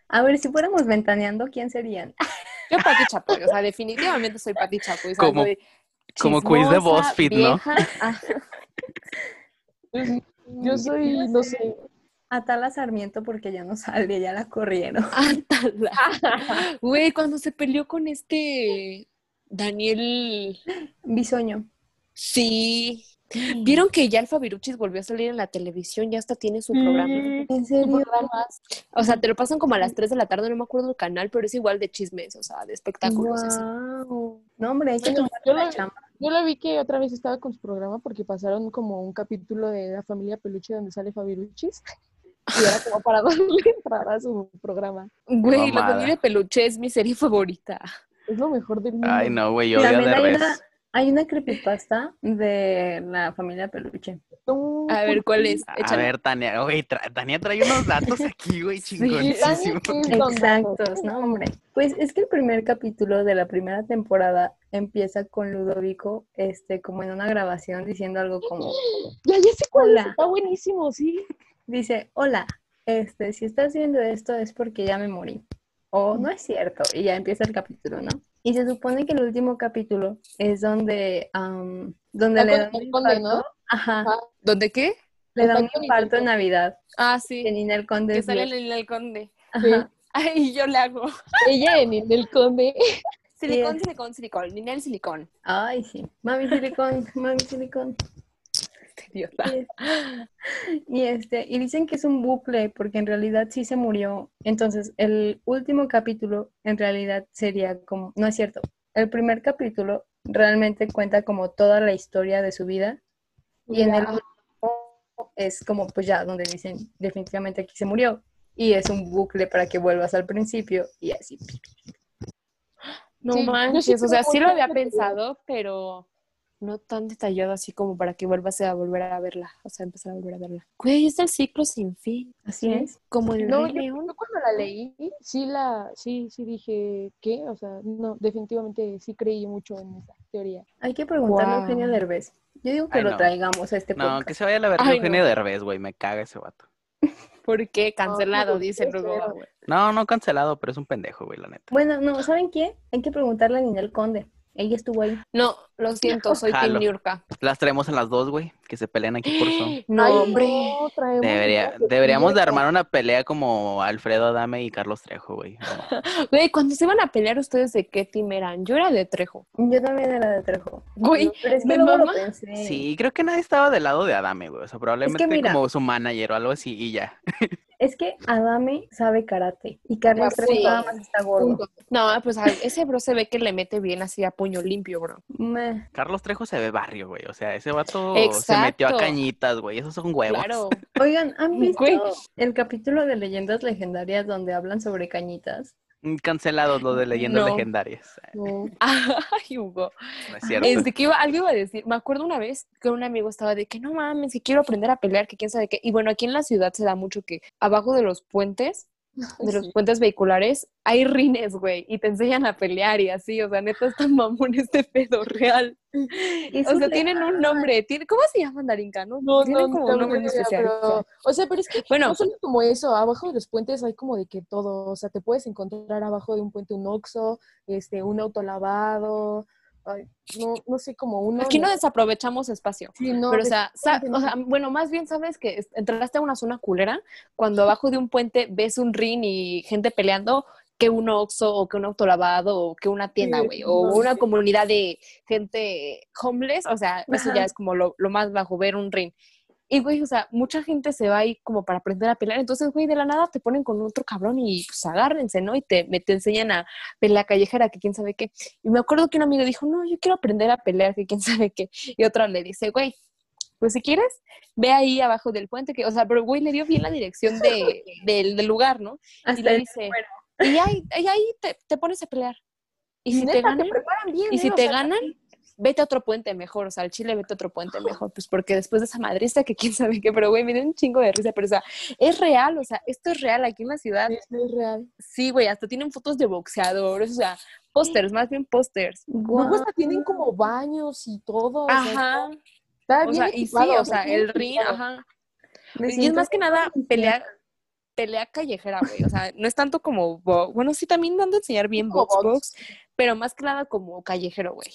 A ver, si fuéramos ventaneando, ¿quién serían? Yo Pati Chapoy, o sea, definitivamente soy Pati Chapoy. Como, como quiz de BuzzFeed, ¿no? Yo soy, no sé. Atala Sarmiento porque ya no sale, ya la corrieron. Atala. Güey, cuando se peleó con este Daniel Bisoño. Sí, ¿Vieron que ya el Fabiruchis volvió a salir en la televisión? Ya hasta tiene su programa. ¿En serio? O sea, te lo pasan como a las 3 de la tarde, no me acuerdo el canal, pero es igual de chismes, o sea, de espectáculos. No, hombre, hay que yo, la chamba. Yo lo vi que otra vez estaba con su programa porque pasaron como un capítulo de la familia Peluche donde sale Fabiruchis. Y era como para darle entrada a su programa. Güey, la familia Peluche es mi serie favorita. Es lo mejor del mundo. Ay, no, güey, yo odio de res Hay una creepypasta de la familia Peluche. A ver, ¿cuál es? A ver, Tania, güey, Tania trae unos datos aquí, güey, chingoncísimos. Exactos, no, hombre. Pues es que el primer capítulo de la primera temporada empieza con Ludovico, este, como en una grabación diciendo algo como... Ya, ya sé cuál es, está buenísimo, sí. Dice, hola, este, si estás viendo esto es porque ya me morí. O no es cierto, y ya empieza el capítulo, ¿no? Y se supone que el último capítulo es donde, donde le dan un infarto. Ajá. ¿Dónde qué? Le dan un infarto en Navidad. Ah, sí. En Ninel Conde. Que sale en Ninel Conde. Ajá. Ay, yo le hago. Ella en Ninel Conde. Silicón, silicón, silicón. Ninel silicón. Ay, sí. Mami silicón, mami silicón. Y, este, y dicen que es un bucle porque en realidad sí se murió. Entonces, el último capítulo en realidad sería como, no es cierto, el primer capítulo realmente cuenta como toda la historia de su vida. Y en el último es como pues ya donde dicen definitivamente aquí se murió. Y es un bucle para que vuelvas al principio y así. No manches, o sea, sí lo había pensado, pero no tan detallado así como para que vuelvas a volver a verla, o sea, empezar a volver a verla. Güey, es el ciclo sin fin. Así es. Como el no, yo, cuando la leí, sí la, sí, sí dije, ¿qué? O sea, no, definitivamente sí creí mucho en esa teoría. Hay que preguntarle a Eugenio Derbez. Yo digo que lo traigamos a este podcast. No, que se vaya a la versión Eugenio Derbez, güey, me caga ese vato. ¿Por qué? Cancelado, dice luego. No, no cancelado, pero es un pendejo, güey, la neta. Bueno, no, ¿saben qué? Hay que preguntarle a Ninel Conde. Ella estuvo ahí. No, lo siento, soy Tim Niurka. Las traemos en las dos, güey, que se pelean aquí por eso. No, hombre. deberíamos de armar una pelea como Alfredo Adame y Carlos Trejo, güey. Güey, cuando se iban a pelear ustedes de qué team eran, yo era de Trejo. Yo también era de Trejo. Güey, pero es que mamá? Sí, creo que nadie estaba del lado de Adame, güey. O sea, probablemente como su manager o algo así y ya. Es que Adame sabe karate y Carlos Trejo nada más está gordo. No, pues ese bro se ve que le mete bien así a puño limpio, bro. Carlos Trejo se ve barrio, güey. O sea, ese vato se metió a cañitas, güey. Esos son huevos. Claro. Oigan, ¿han visto el capítulo de Leyendas Legendarias donde hablan sobre cañitas? Cancelados lo de leyendas legendarias. Ay, Hugo. No es cierto. Este, que iba, algo iba a decir. Me acuerdo una vez que un amigo estaba de que no mames, que quiero aprender a pelear, que quién sabe qué. Y bueno, aquí en la ciudad se da mucho que abajo de los puentes de los puentes vehiculares, hay rines, güey, y te enseñan a pelear y así, o sea, neta está mamón este pedo real. o sea, tienen un nombre, ¿tiene, ¿cómo se llama Darinka? No, no, tienen como un nombre especial. o sea, pero es que bueno, no solo como eso, abajo de los puentes hay como de que todo, o sea, te puedes encontrar abajo de un puente un oxo, este, un autolavado, no, no sé, como uno... Aquí no desaprovechamos espacio. Sí, no, pero o sea, o sea, bueno, más bien sabes que entraste a una zona culera cuando abajo de un puente ves un ring y gente peleando que un oxo o que un autolavado o que una tienda, güey, o una comunidad de gente homeless, o sea, eso ya es como lo, lo, más bajo, ver un ring. Y, güey, o sea, mucha gente se va ahí como para aprender a pelear. Entonces, güey, de la nada te ponen con otro cabrón y pues agárrense, ¿no? Y te, te enseñan a pelear callejera, que quién sabe qué. Y me acuerdo que un amigo dijo, no, yo quiero aprender a pelear, que quién sabe qué. Y otro le dice, güey, pues si quieres, ve ahí abajo del puente, que, o sea, pero güey le dio bien la dirección de, del, lugar, ¿no? y le dice, y ahí, ahí te, te, pones a pelear. Y si te ganan, y si ¿eh? te ganan, vete a otro puente mejor, o sea, al Chile vete a otro puente mejor, pues porque después de esa madrista que quién sabe qué, pero güey, me dio un chingo de risa, pero o sea, es real, o sea, esto es real aquí en la ciudad. Es, real. Sí, güey, hasta tienen fotos de boxeadores, o sea, pósters, más bien pósters. Luego hasta tienen como baños y todo. Ajá. está bien y sí, o sea, el ring, ajá. y es más que nada pelear pelea callejera, güey. O sea, no es tanto como, bueno, sí también dando a enseñar bien box, box, pero más que nada como callejero, güey.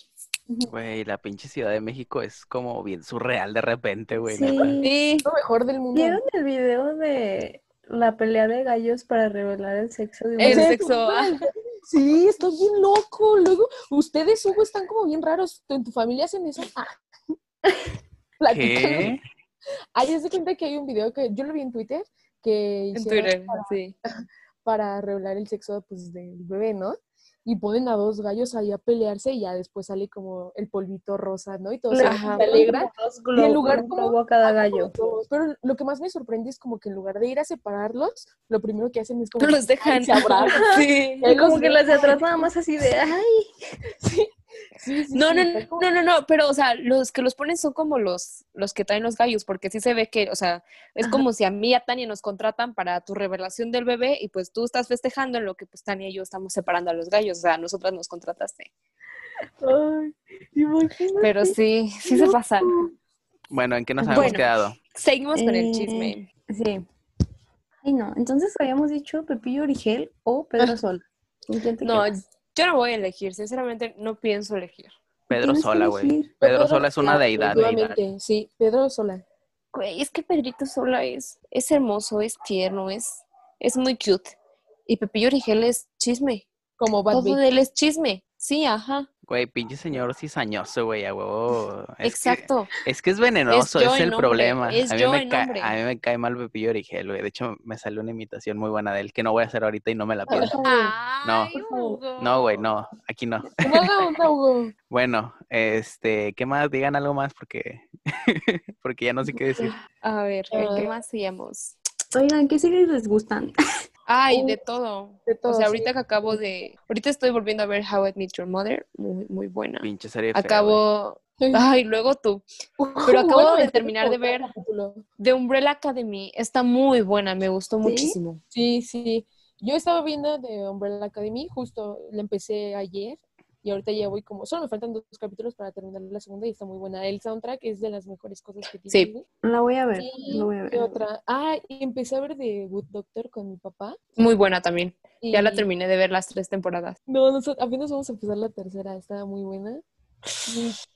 Güey, la pinche Ciudad de México es como bien surreal de repente, güey. Sí, lo mejor del mundo. ¿Vieron el video de la pelea de gallos para revelar el sexo de un El sexo. Ah. Sí, estoy bien loco. Luego, ustedes, Hugo, están como bien raros. ¿En tu familia hacen eso? Ah. ¿Qué? Ahí se cuenta que hay un video que yo lo vi en Twitter que en Twitter, para, sí. para revelar el sexo pues, del bebé, ¿no? Y ponen a dos gallos ahí a pelearse y ya después sale como el polvito rosa, ¿no? Y todos se alegran. Y en lugar como cada gallo. Pero lo que más me sorprende es como que en lugar de ir a separarlos, lo primero que hacen es como los dejan se abrazan. Sí. Y como que las de atrás nada más así de ay. Sí. No, no, no, no, no, no, pero, o sea, los que los ponen son como los, los que traen los gallos, porque sí se ve que, o sea, es como si a mí y a Tania nos contratan para tu revelación del bebé y pues tú estás festejando en lo que pues Tania y yo estamos separando a los gallos, o sea, nosotras nos contrataste. Ay, pero sí, sí se pasan. Bueno, ¿en qué nos habíamos quedado? Seguimos con el chisme. Eh, sí. Ay, no, entonces habíamos dicho Pepillo Origel o Pedro Sol. No, yo no voy a elegir, sinceramente no pienso elegir. Pedro Sola, güey. Pedro, Sola es una deidad. Sí, Pedro Sola. Güey, es que Pedrito Sola es, es hermoso, es tierno, es, es muy cute. Y Pepillo Origel es chisme. Como Bad Todo de él es chisme. Sí, ajá. Güey, pinche señor cizañoso, güey, a huevo. Exacto. es que es venenoso, es, el problema. a, mí me cae, a mí me cae mal Pepillo Origel, güey. De hecho, me salió una imitación muy buena de él que no voy a hacer ahorita y no me la pido. no, no, güey, no, aquí no. bueno, este, ¿qué más? Digan algo más porque, porque ya no sé qué decir. A ver, ¿qué más hacíamos? Oigan, ¿qué series les gustan? Ay, de todo. De todo. O sea, ahorita que acabo de. Ahorita estoy volviendo a ver How I Met Your Mother. Muy, muy buena. Pinche serie. Acabo. Ay, luego tú. Pero acabo de terminar de ver The Umbrella Academy. Está muy buena, me gustó muchísimo. Sí, sí. Yo estaba viendo The Umbrella Academy, justo la empecé ayer y ahorita ya voy como, solo me faltan dos capítulos para terminar la segunda y está muy buena. El soundtrack es de las mejores cosas que tiene. Sí, la voy a ver, la voy a ver. otra? Ah, y empecé a ver The Good Doctor con mi papá. Muy buena también. Ya la terminé de ver las tres temporadas. No, nosotros, apenas vamos a empezar la tercera, está muy buena.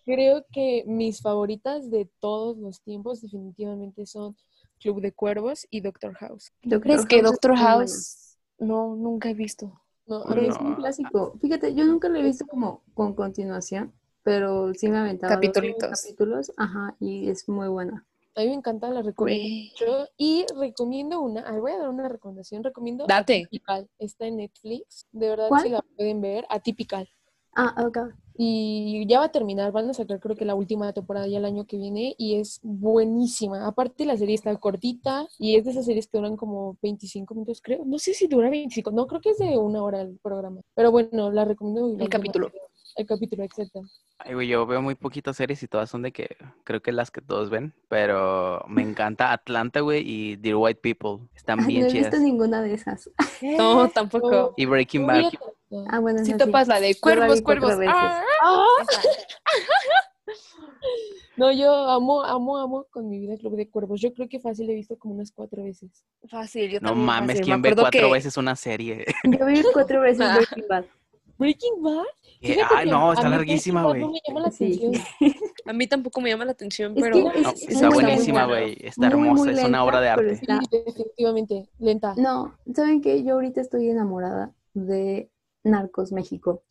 creo que mis favoritas de todos los tiempos definitivamente son Club de Cuervos y Doctor House. ¿Crees que Doctor House no, nunca he visto? No, es un clásico. Fíjate, yo nunca lo he visto como con continuación, pero sí me ha aventado capítulos. Ajá, y es muy buena. A mí me encanta, la recomiendo Y recomiendo una, ay, voy a dar una recomendación, recomiendo Date. Atypical. Está en Netflix, de verdad si la pueden ver, Atypical. Ah, ok. Y ya va a terminar, van a sacar creo que la última temporada ya el año que viene y es buenísima. Aparte la serie está cortita y es de esas series que duran como 25 minutos, creo. No sé si dura 25, no, creo que es de una hora el programa. Pero bueno, la recomiendo. El capítulo. El capítulo, exacto. Ay, güey, yo veo muy poquitas series y todas son de que creo que las que todos ven, pero me encanta Atlanta, güey, y Dear White People. Están bien chidas. No he visto ninguna de esas. No, tampoco. Y Breaking Bad. Ah, bueno, si topas la de cuervos, cuervos. ¡Ah! No, yo amo, amo, amo con mi vida Club de Cuervos. Yo creo que fácil he visto como unas cuatro veces. Fácil, yo No mames, ¿quién ve cuatro veces una serie? Yo vi cuatro veces ah. Breaking Bad. ¿Breaking Bad? Ay, no, está larguísima, güey. No me llama la atención. A mí tampoco me llama la atención, pero... está buenísima, güey. Está hermosa, es una obra de arte. Sí, definitivamente, lenta. No, ¿saben qué? Yo ahorita estoy enamorada de Narcos México.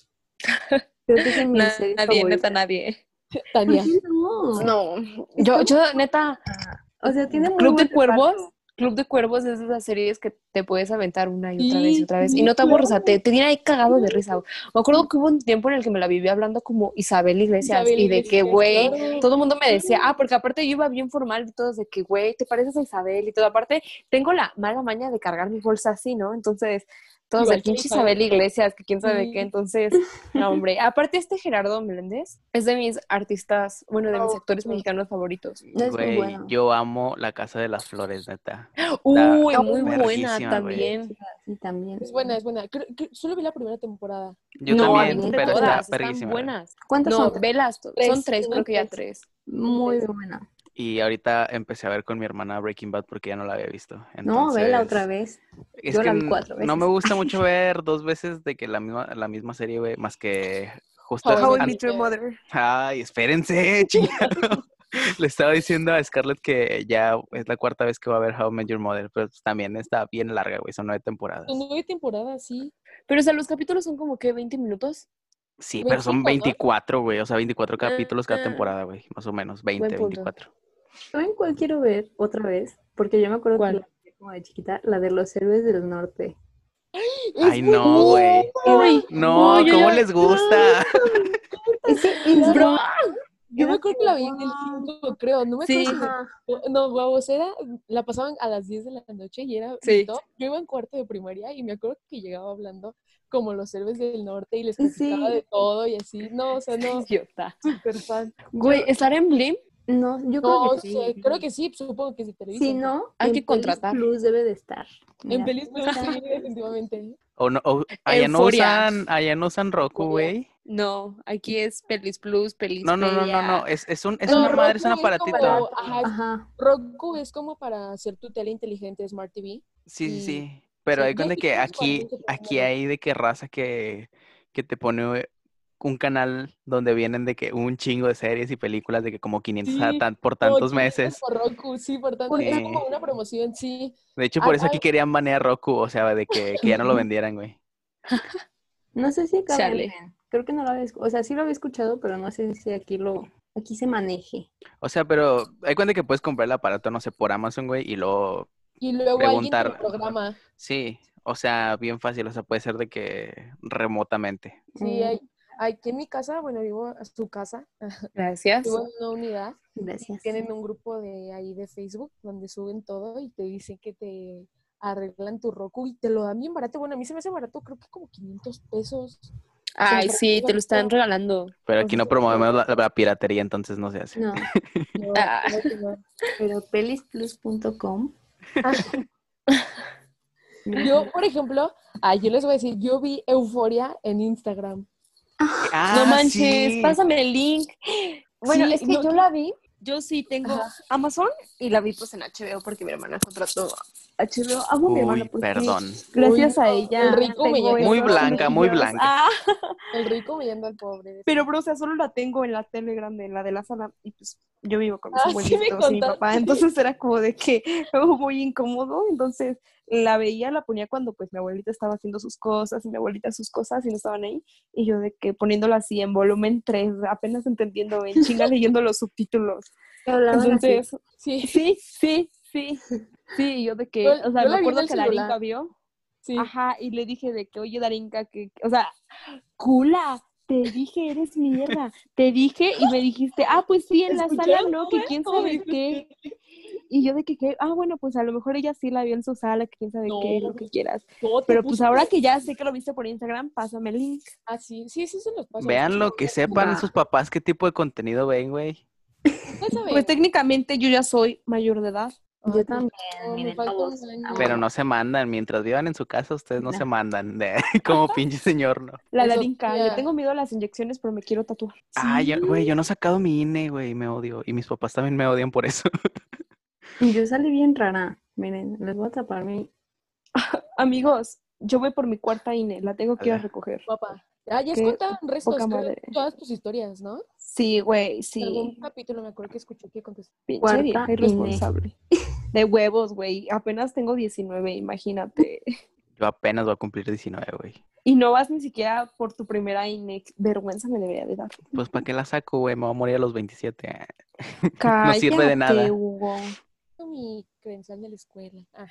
Creo que es mi serie Nadie, neta, nadie. Tania. No. no. Yo, yo, neta. O sea, tiene muy Club de Cuervos. Club de Cuervos es de esas series que te puedes aventar una y otra vez y otra vez. Y no te aburres, o sea, te, te tiene ahí cagado de risa. Me acuerdo que hubo un tiempo en el que me la viví hablando como Isabel Iglesias y de que, güey, todo el mundo me decía, ah, porque aparte yo iba bien formal y todos de que, güey, te pareces a Isabel y todo. Aparte, tengo la mala maña de cargar mi bolsa así, ¿no? Entonces, todos pinche Isabel Iglesias, que quién sabe qué, entonces, no, hombre. Aparte, este Gerardo Meléndez es de mis artistas, bueno, de mis oh, actores mexicanos favoritos. Güey, yo amo La Casa de las Flores, neta. Uy, muy buena también. Sí, también. Es buena, es buena. solo vi la primera temporada. Yo también, pero todas, está están buenas. ¿Cuántas no, son? Velas, son tres, creo que ya tres. Muy buena. Y ahorita empecé a ver con mi hermana Breaking Bad porque ya no la había visto. no, vela otra vez. Es que no me gusta mucho ver dos veces de que la misma, la misma serie, güey, más que justo... How I Your Mother. Ay, espérense, chingado. Le estaba diciendo a Scarlett que ya es la cuarta vez que va a ver How I Met Your Mother, pero también está bien larga, güey, son nueve temporadas. Son nueve temporadas, sí. Pero, o sea, los capítulos son como que 20 minutos. Sí, pero son 24, güey, o sea, 24 capítulos cada temporada, güey, más o menos, 20, 24. ¿Saben cuál quiero ver otra vez? Porque yo me acuerdo ¿Cuál? como de chiquita, la de los héroes del norte. Ay, no, güey. No, ¿cómo les gusta? es, Yo me acuerdo que la vi en el 5, creo. No me acuerdo. Si no, huevos, era, la pasaban a las 10 de la noche y era. Sí. Yo iba en cuarto de primaria y me acuerdo que llegaba hablando como los héroes del norte y les platicaba de todo y así. No, o sea, no. Idiota. Súper fan. Güey, ¿estar en Blim? No, yo creo que sí. creo que sí, supongo que sí. Si no, hay que contratar. Plus debe de estar. En Pelis Plus sí, definitivamente. O no, o, allá, no usan, allá no usan Roku, güey. No, aquí es Pelis Plus, Pelis No, no, no, no, no, es, es, un, es una madre, es un aparatito. ajá, Roku es como para hacer tu tele inteligente Smart TV. Sí, sí, sí. Pero hay cuenta que aquí, aquí hay de qué raza que, que te pone un canal donde vienen de que un chingo de series y películas de que como 500 por tantos meses. Por Roku, sí, por tanto, es como una promoción, sí. De hecho, por eso aquí querían banear Roku, o sea, de que, que ya no lo vendieran, güey. No sé si acá Creo que no lo había o sea, sí lo había escuchado, pero no sé si aquí lo aquí se maneje. O sea, pero hay cuenta que puedes comprar el aparato, no sé, por Amazon, güey, y luego y luego preguntar. Alguien programa. Sí, o sea, bien fácil, o sea, puede ser de que remotamente. Sí, hay, aquí en mi casa, bueno, vivo a su casa. Gracias. Vivo en una unidad. Gracias. Tienen un grupo de ahí de Facebook donde suben todo y te dicen que te arreglan tu Roku y te lo dan bien barato. Bueno, a mí se me hace barato, creo que como 500 pesos. Ay, sí, te lo están regalando. Pero aquí no promovemos la, piratería, entonces no se hace. No. Ah. Pero pelisplus.com. yo, por ejemplo, ay, yo les voy a decir, yo vi Euforia en Instagram. Ah, no manches, pásame el link. Bueno, es que yo la vi. Yo sí tengo Amazon y la vi pues en HBO porque mi hermana contrató HBO. Amo a mi hermana perdón. Gracias a ella. El rico Muy blanca, muy blanca. Ah. El rico me yendo al pobre. Pero, bro, o sea, solo la tengo en la tele grande, en la de la sala. Y pues yo vivo con mis ah, abuelitos y mi papá. Entonces era como de que muy incómodo. Entonces la veía, la ponía cuando pues mi abuelita estaba haciendo sus cosas y mi abuelita sus cosas y no estaban ahí. Y yo de que poniéndola así en volumen 3, apenas entendiendo en chinga leyendo los subtítulos. Entonces, sí, sí, sí, sí. Sí, yo de que, o sea, me acuerdo que Darinka vio. Sí. Ajá, y le dije de que, oye, Darinka, que, o sea, cula, te dije, eres mierda. Te dije y me dijiste, ah, pues sí, en la sala no, que quién sabe qué. Y yo de que, ah, bueno, pues a lo mejor ella sí la vio en su sala, que quién sabe qué, lo que quieras. Pero pues ahora que ya sé que lo viste por Instagram, pásame el link. Ah, sí, sí, sí se los paso. Vean lo que sepan sus papás qué tipo de contenido ven, güey. Pues técnicamente yo ya soy mayor de edad. Yo también. Pero no se mandan, mientras vivan en su casa, ustedes no, se mandan. De, como pinche señor, ¿no? La larinca, le tengo miedo a las inyecciones, pero me quiero tatuar. Ah, güey, yo no he sacado mi INE, güey, me odio. Y mis papás también me odian por eso. Y yo salí bien rara. Miren, les voy a tapar mi. Amigos, yo voy por mi cuarta INE, la tengo que ir a recoger. Papá. Ah, ya has contado restos, todas tus historias, ¿no? Sí, güey, sí. En algún capítulo me acuerdo que escuché que contestaste. Pinche vieja irresponsable. De huevos, güey. Apenas tengo 19, imagínate. Yo apenas voy a cumplir 19, güey. Y no vas ni siquiera por tu primera INEX. Vergüenza me debería de dar. Pues, ¿para qué la saco, güey? Me voy a morir a los 27. no sirve de nada. Hugo. Mi credencial de la escuela. Ah.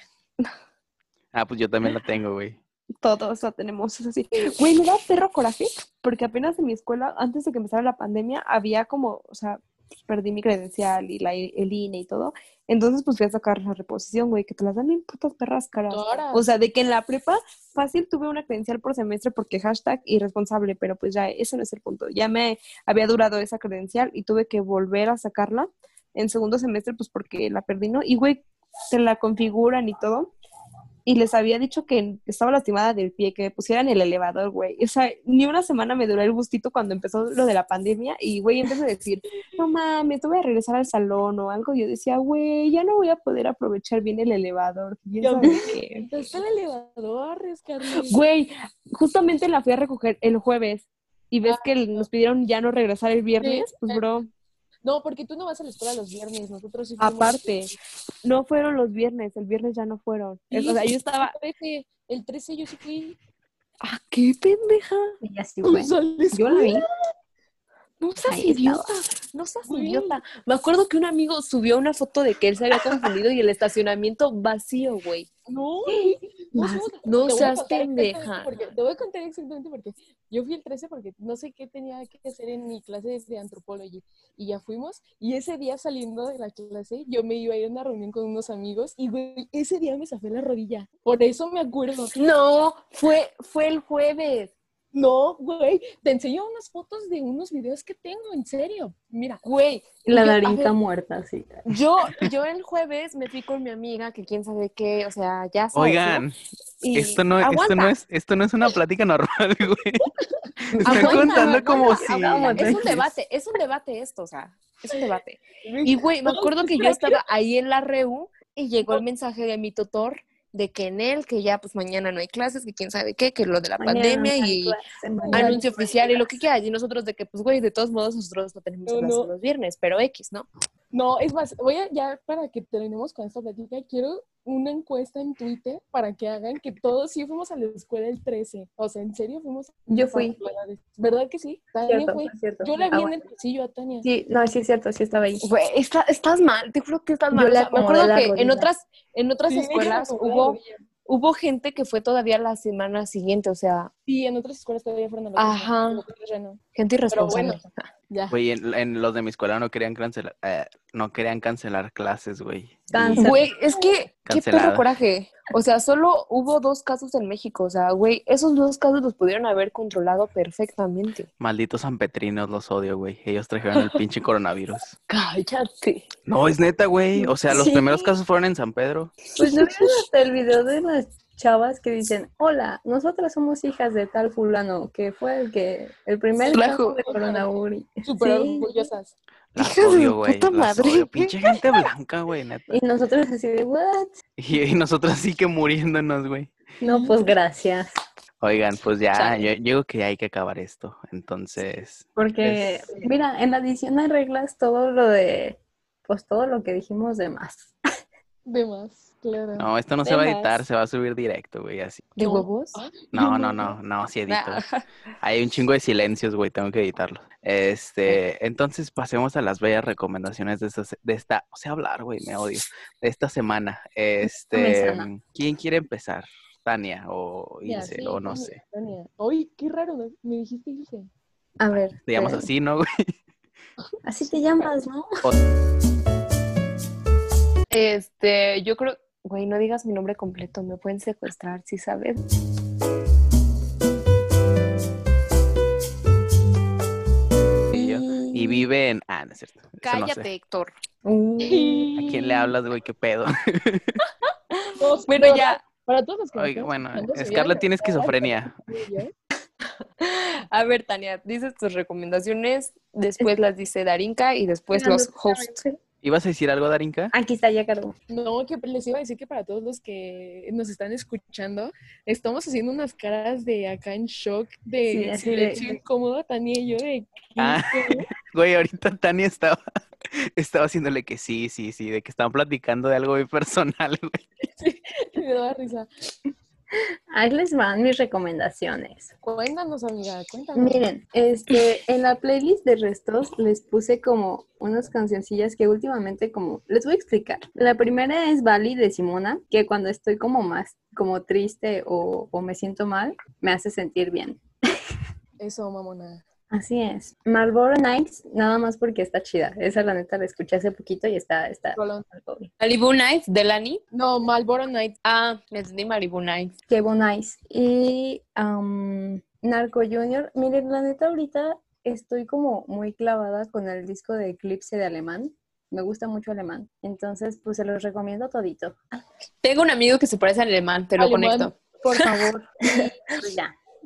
ah, pues yo también la tengo, güey todos la tenemos, es así. Güey, me da perro coraje, porque apenas en mi escuela, antes de que empezara la pandemia, había como, o sea, pues, perdí mi credencial y la, el INE y todo. Entonces, pues fui a sacar la reposición, güey, que te las dan bien putas perras caras. O sea, de que en la prepa fácil tuve una credencial por semestre porque hashtag irresponsable, pero pues ya eso no es el punto. Ya me había durado esa credencial y tuve que volver a sacarla en segundo semestre, pues porque la perdí, ¿no? Y, güey, te la configuran y todo y les había dicho que estaba lastimada del pie, que me pusieran el elevador, güey. O sea, ni una semana me duró el gustito cuando empezó lo de la pandemia y, güey, empecé a decir, no mames, te voy a regresar al salón o algo. Yo decía, güey, ya no voy a poder aprovechar bien el elevador. Está el elevador, Güey, justamente la fui a recoger el jueves y ves que nos pidieron ya no regresar el viernes, pues, bro. No, porque tú no vas a la escuela los viernes, nosotros sí Aparte, no fueron los viernes, el viernes ya no fueron. o sea, yo estaba... El 13 yo sí fui. ¿Ah, qué pendeja? Ella sí fue. Yo la vi. No seas idiota, no seas idiota. Me acuerdo que un amigo subió una foto de que él se había confundido y el estacionamiento vacío, güey. No, no seas pendeja. Te voy a contar exactamente porque yo fui el 13 porque no sé qué tenía que hacer en mi clase de antropología y ya fuimos y ese día saliendo de la clase yo me iba a ir a una reunión con unos amigos y güey, ese día me zafé la rodilla. Por eso me acuerdo. No, fue, fue el jueves. No, güey, te enseño unas fotos de unos videos que tengo, en serio. Mira, güey. La narinca muerta, sí. Yo, yo el jueves me fui con mi amiga, que quién sabe qué, o sea, ya sabes. Oigan, esto, no, esto, no es, esto no es una plática normal, güey. Estoy contando como si... Es un debate, es un debate esto, o sea, es un debate. Y, güey, me acuerdo que yo estaba ahí en la REU y llegó el mensaje de mi tutor de que en él, que ya pues mañana no hay clases, que quién sabe qué, que lo de la pandemia y anuncio oficial y lo que quiera. Y nosotros de que, pues güey, de todos modos nosotros no tenemos clases los viernes, pero X, ¿no? No, es más, voy a, ya para que terminemos con esta plática, quiero una encuesta en Twitter para que hagan que todos sí fuimos a la escuela el 13. O sea, ¿en serio fuimos? Yo fui. ¿Verdad que sí? Tania fue. Yo la vi ah, en el pasillo a Tania. Sí, no, sí es cierto, sí estaba ahí. Güey, estás mal, te juro que estás mal. Yo me acuerdo que en otras, en otras escuelas hubo, hubo gente que fue todavía la semana siguiente, o sea. Sí, en otras escuelas todavía fueron a la Ajá. Gente irresponsable. Güey, en, los de mi escuela no querían cancelar, eh, no querían cancelar clases, güey. Güey, es que, qué perro coraje. O sea, solo hubo dos casos en México. O sea, güey, esos dos casos los pudieron haber controlado perfectamente. Malditos sanpetrinos, los odio, güey. Ellos trajeron el pinche coronavirus. Cállate. No, es neta, güey. O sea, los primeros casos fueron en San Pedro. Pues no vieron hasta el video de las chavas que dicen, hola, nosotras somos hijas de tal fulano, que fue el que, el primer caso de coronavirus. Súper orgullosas. Las odio, güey. Puta madre. Pinche gente blanca, güey, neta. Y nosotros así de, what? Y, nosotros así que muriéndonos, güey. No, pues gracias. Oigan, pues ya, yo, digo que hay que acabar esto, entonces. Porque, mira, en la edición hay reglas todo lo de, pues todo lo que dijimos de más. De más. No, esto no se va a editar, se va a subir directo, güey, así. ¿De huevos? No, no, no, no, sí edito. Hay un chingo de silencios, güey, tengo que editarlo. Este, entonces pasemos a las bellas recomendaciones de esta, de esta o sea, hablar, güey, me odio, de esta semana. Este, ¿quién quiere empezar? Tania o Ilse, o no sé. Tania. Oye, qué raro, me dijiste Ilse. A ver. Te llamas así, ¿no, güey? Así te llamas, ¿no? Este, yo creo, Güey, no digas mi nombre completo, me pueden secuestrar, si sabes. Y, vive en. Ah, no es cierto. Cállate, Héctor. ¿A quién le hablas, güey? ¿Qué pedo? bueno, ya. Para todos los Oiga, bueno, Scarlett tiene esquizofrenia. A ver, Tania, dices tus recomendaciones, después las dice Darinka y después los hosts. ¿Ibas a decir algo, Darinka? Aquí está, ya cargo. No, que les iba a decir que para todos los que nos están escuchando, estamos haciendo unas caras de acá en shock, de silencio incómodo, Tania y yo, de... Ah, güey, ahorita Tania estaba, estaba haciéndole que sí, sí, sí, de que estaban platicando de algo muy personal, güey. Sí, me daba risa. Ahí les van mis recomendaciones. Cuéntanos, amiga, cuéntanos. Miren, este, en la playlist de restos les puse como unas cancioncillas que últimamente como, les voy a explicar. La primera es Bali de Simona, que cuando estoy como más, como triste o, o me siento mal, me hace sentir bien. Eso, mamona. Así es. Marlboro Nights, nada más porque está chida. Esa la neta la escuché hace poquito y está... está Malibu Nights de Lani. No, Marlboro Nights. Ah, me entendí Malibu Nights. Qué Nice. Y um, Narco Junior. Miren, la neta ahorita estoy como muy clavada con el disco de Eclipse de Alemán. Me gusta mucho alemán. Entonces, pues se los recomiendo todito. Tengo un amigo que se parece al alemán, te lo conecto. Por favor. pues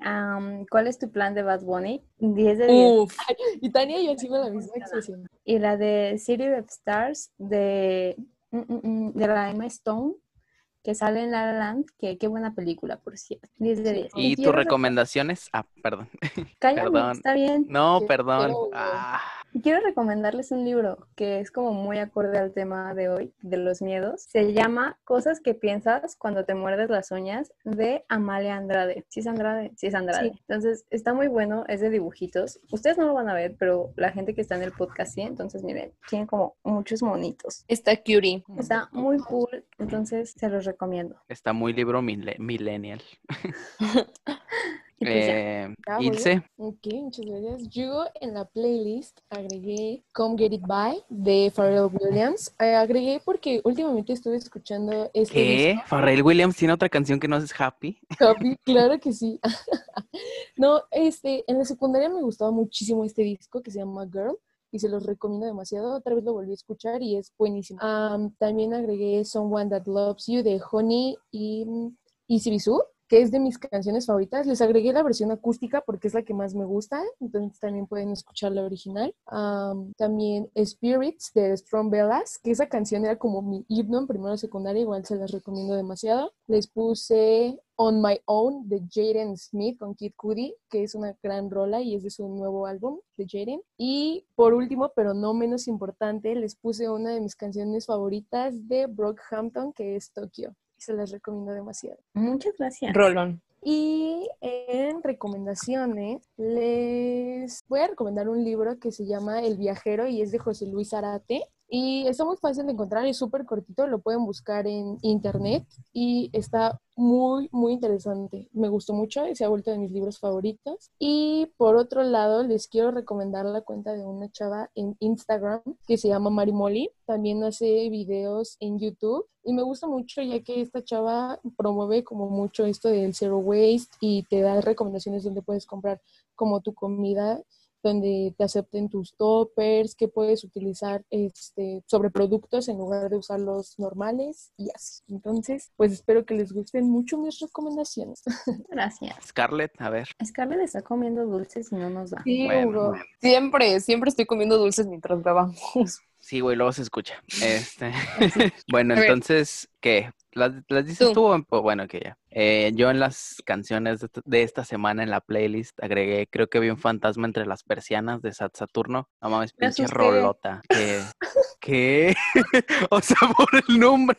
ya. ¿Cuál es tu plan de Bad Bunny? 10 de 10. y Tania y yo hicimos la misma expresión. Y la de City of Stars de, mm, mm, mm, de la Emma Stone, que sale en La La Land, que qué buena película, por cierto. 10 de 10. ¿Y tus recomendaciones? Ah, perdón. Cállate, está bien. No, perdón. Ah. Quiero recomendarles un libro que es como muy acorde al tema de hoy, de los miedos. Se llama Cosas que piensas cuando te muerdes las uñas de Amalia Andrade. ¿Sí es Andrade? Sí es Andrade. Entonces, está muy bueno, es de dibujitos. Ustedes no lo van a ver, pero la gente que está en el podcast sí. Entonces, miren, tiene como muchos monitos. Está cutie. Está muy cool, entonces se los recomiendo. Está muy libro millennial. Eh, Ilse. Ok, muchas gracias. Yo en la playlist agregué Come Get It By de Pharrell Williams. Eh, agregué porque últimamente estuve escuchando este ¿Qué? ¿Pharrell Williams tiene otra canción que no es Happy? Happy, claro que sí. no, este, en la secundaria me gustaba muchísimo este disco que se llama Girl y se los recomiendo demasiado. Otra vez lo volví a escuchar y es buenísimo. también agregué Someone That Loves You de Honey y, y Sibisu que es de mis canciones favoritas. Les agregué la versión acústica porque es la que más me gusta, entonces también pueden escuchar la original. también Spirits de Strong Bellas, que esa canción era como mi himno en primero secundaria, igual se las recomiendo demasiado. Les puse On My Own de Jaden Smith con Kid Cudi, que es una gran rola y es de su nuevo álbum de Jaden. Y por último, pero no menos importante, les puse una de mis canciones favoritas de Brockhampton, que es Tokyo se les recomiendo demasiado. Muchas gracias. Rolón. Y en recomendaciones, les voy a recomendar un libro que se llama El viajero y es de José Luis Arate. Y está muy fácil de encontrar, es súper cortito, lo pueden buscar en internet y está muy, muy interesante. Me gustó mucho y se ha vuelto de mis libros favoritos. Y por otro lado, les quiero recomendar la cuenta de una chava en Instagram que se llama Marimoli. También hace videos en YouTube y me gusta mucho ya que esta chava promueve como mucho esto del zero waste y te da recomendaciones donde puedes comprar como tu comida donde te acepten tus toppers, que puedes utilizar este, sobre productos en lugar de usar los normales y así. Entonces, pues espero que les gusten mucho mis recomendaciones. Gracias. Scarlett, a ver. Scarlett está comiendo dulces y no nos da. Sí, Siempre, siempre estoy comiendo dulces mientras grabamos. Sí, güey, luego se escucha. Este... bueno, entonces, ¿qué? ¿Las, dices tú, o bueno, que ya? Eh, yo en las canciones de, esta semana en la playlist agregué, creo que vi un fantasma entre las persianas de Sat Saturno. No mames, pinche rolota. ¿Qué? ¿Qué? o sea, por el nombre.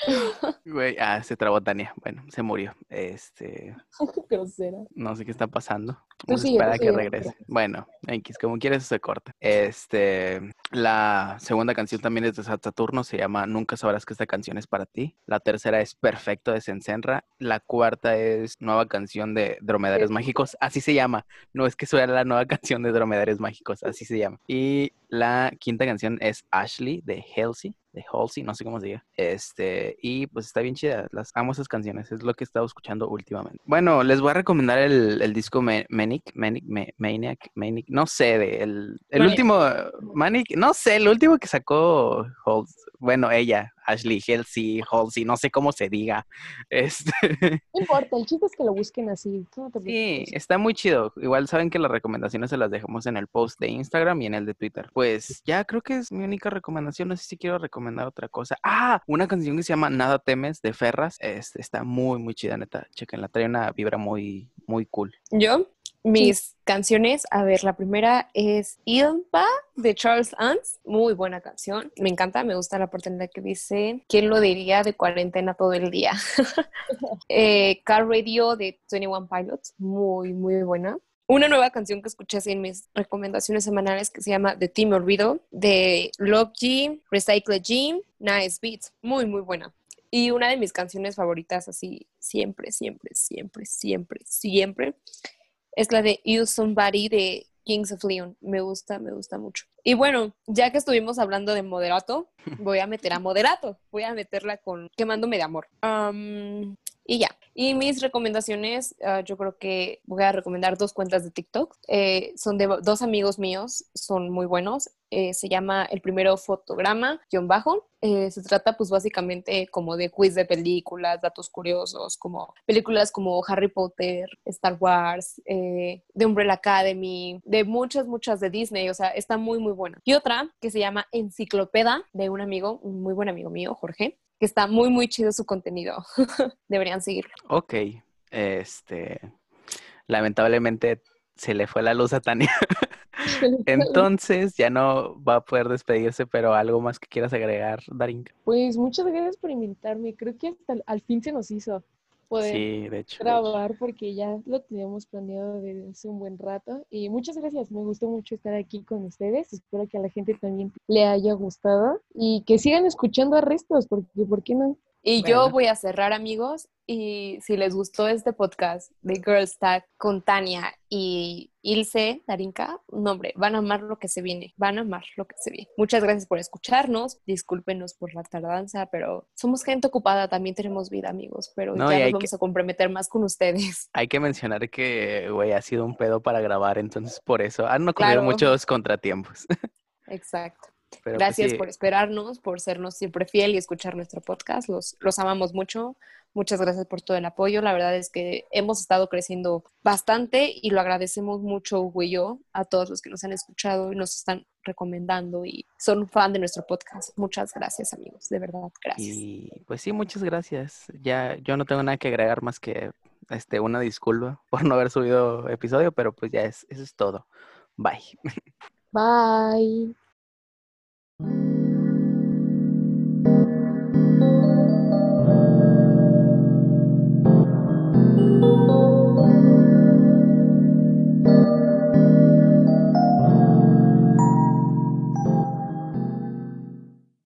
Güey, ah, se trabó Tania. Bueno, se murió. Este. No sé qué está pasando. Vamos a que regrese. Bueno, X, como quieres se corta. Este. La segunda canción también es de Saturno, se llama Nunca sabrás que esta canción es para ti. La tercera es Perfecto de Sensenra. La cuarta es Nueva canción de Dromedarios Mágicos. Así se llama. No es que sea la nueva canción de Dromedarios Mágicos, así se llama. Y la quinta canción es Ashley de Halsey de Halsey, no sé cómo se diga. Este, y pues está bien chida, las amo esas canciones, es lo que he estado escuchando últimamente. Bueno, les voy a recomendar el, el disco Manic, Manic, Maniac, Manic, no sé, de el, el último, Manic, no sé, el último que sacó bueno, ella, Ashley Halsey, Halsey, no sé cómo se diga. Este... No importa, el chiste es que lo busquen así. sí, está muy chido. Igual saben que las recomendaciones se las dejamos en el post de Instagram y en el de Twitter. Pues ya creo que es mi única recomendación. No sé si quiero recomendar otra cosa. Ah, una canción que se llama Nada temes de Ferras. Este, está muy, muy chida, neta. Chequenla, trae una vibra muy, muy cool. ¿Yo? Mis canciones, a ver, la primera es Ilva de Charles Ants, muy buena canción, me encanta, me gusta la la que dice, ¿quién lo diría de cuarentena todo el día? eh, Car Radio de 21 Pilots, muy, muy buena. Una nueva canción que escuché así en mis recomendaciones semanales que se llama The Team Olvido de Love G, Recycle Gym, Nice Beats, muy, muy buena. Y una de mis canciones favoritas así, siempre, siempre, siempre, siempre, siempre es la de You Somebody de Kings of Leon. Me gusta, me gusta mucho. Y bueno, ya que estuvimos hablando de moderato, voy a meter a moderato. Voy a meterla con quemándome de amor. y ya. Y mis recomendaciones, ah, yo creo que voy a recomendar dos cuentas de TikTok. Eh, son de dos amigos míos, son muy buenos. Eh, se llama el primero fotograma, guion bajo. Eh, se trata pues básicamente como de quiz de películas, datos curiosos, como películas como Harry Potter, Star Wars, de Umbrella Academy, de muchas, muchas de Disney, o sea, está muy, muy buena. Y otra que se llama Enciclopeda de un amigo, un muy buen amigo mío, Jorge, que está muy, muy chido su contenido. Deberían seguirlo. Ok, este, lamentablemente se le fue la luz a Tania. Entonces ya no va a poder despedirse, pero algo más que quieras agregar, Darinka. Pues muchas gracias por invitarme. Creo que hasta al fin se nos hizo poder sí, de hecho, grabar porque ya lo teníamos planeado desde hace un buen rato. Y muchas gracias, me gustó mucho estar aquí con ustedes. Espero que a la gente también le haya gustado y que sigan escuchando a Restos, porque ¿por qué no? Y yo voy a cerrar, amigos, y si les gustó este podcast de Girls Tag con Tania y Ilse Darinka, no hombre, van a amar lo que se viene, van a amar lo que se viene. Muchas gracias por escucharnos, discúlpenos por la tardanza, pero somos gente ocupada, también tenemos vida, amigos, pero ya nos vamos a comprometer más con ustedes. Hay que mencionar que, güey, ha sido un pedo para grabar, entonces por eso han ocurrido muchos contratiempos. Exacto. Pues Gracias por esperarnos, por sernos siempre fiel y escuchar nuestro podcast. Los, los amamos mucho. Muchas gracias por todo el apoyo. La verdad es que hemos estado creciendo bastante y lo agradecemos mucho, Hugo y yo, a todos los que nos han escuchado y nos están recomendando y son fan de nuestro podcast. Muchas gracias, amigos. De verdad, gracias. Y pues sí, muchas gracias. Ya yo no tengo nada que agregar más que este, una disculpa por no haber subido episodio, pero pues ya es, eso es todo. Bye. Bye.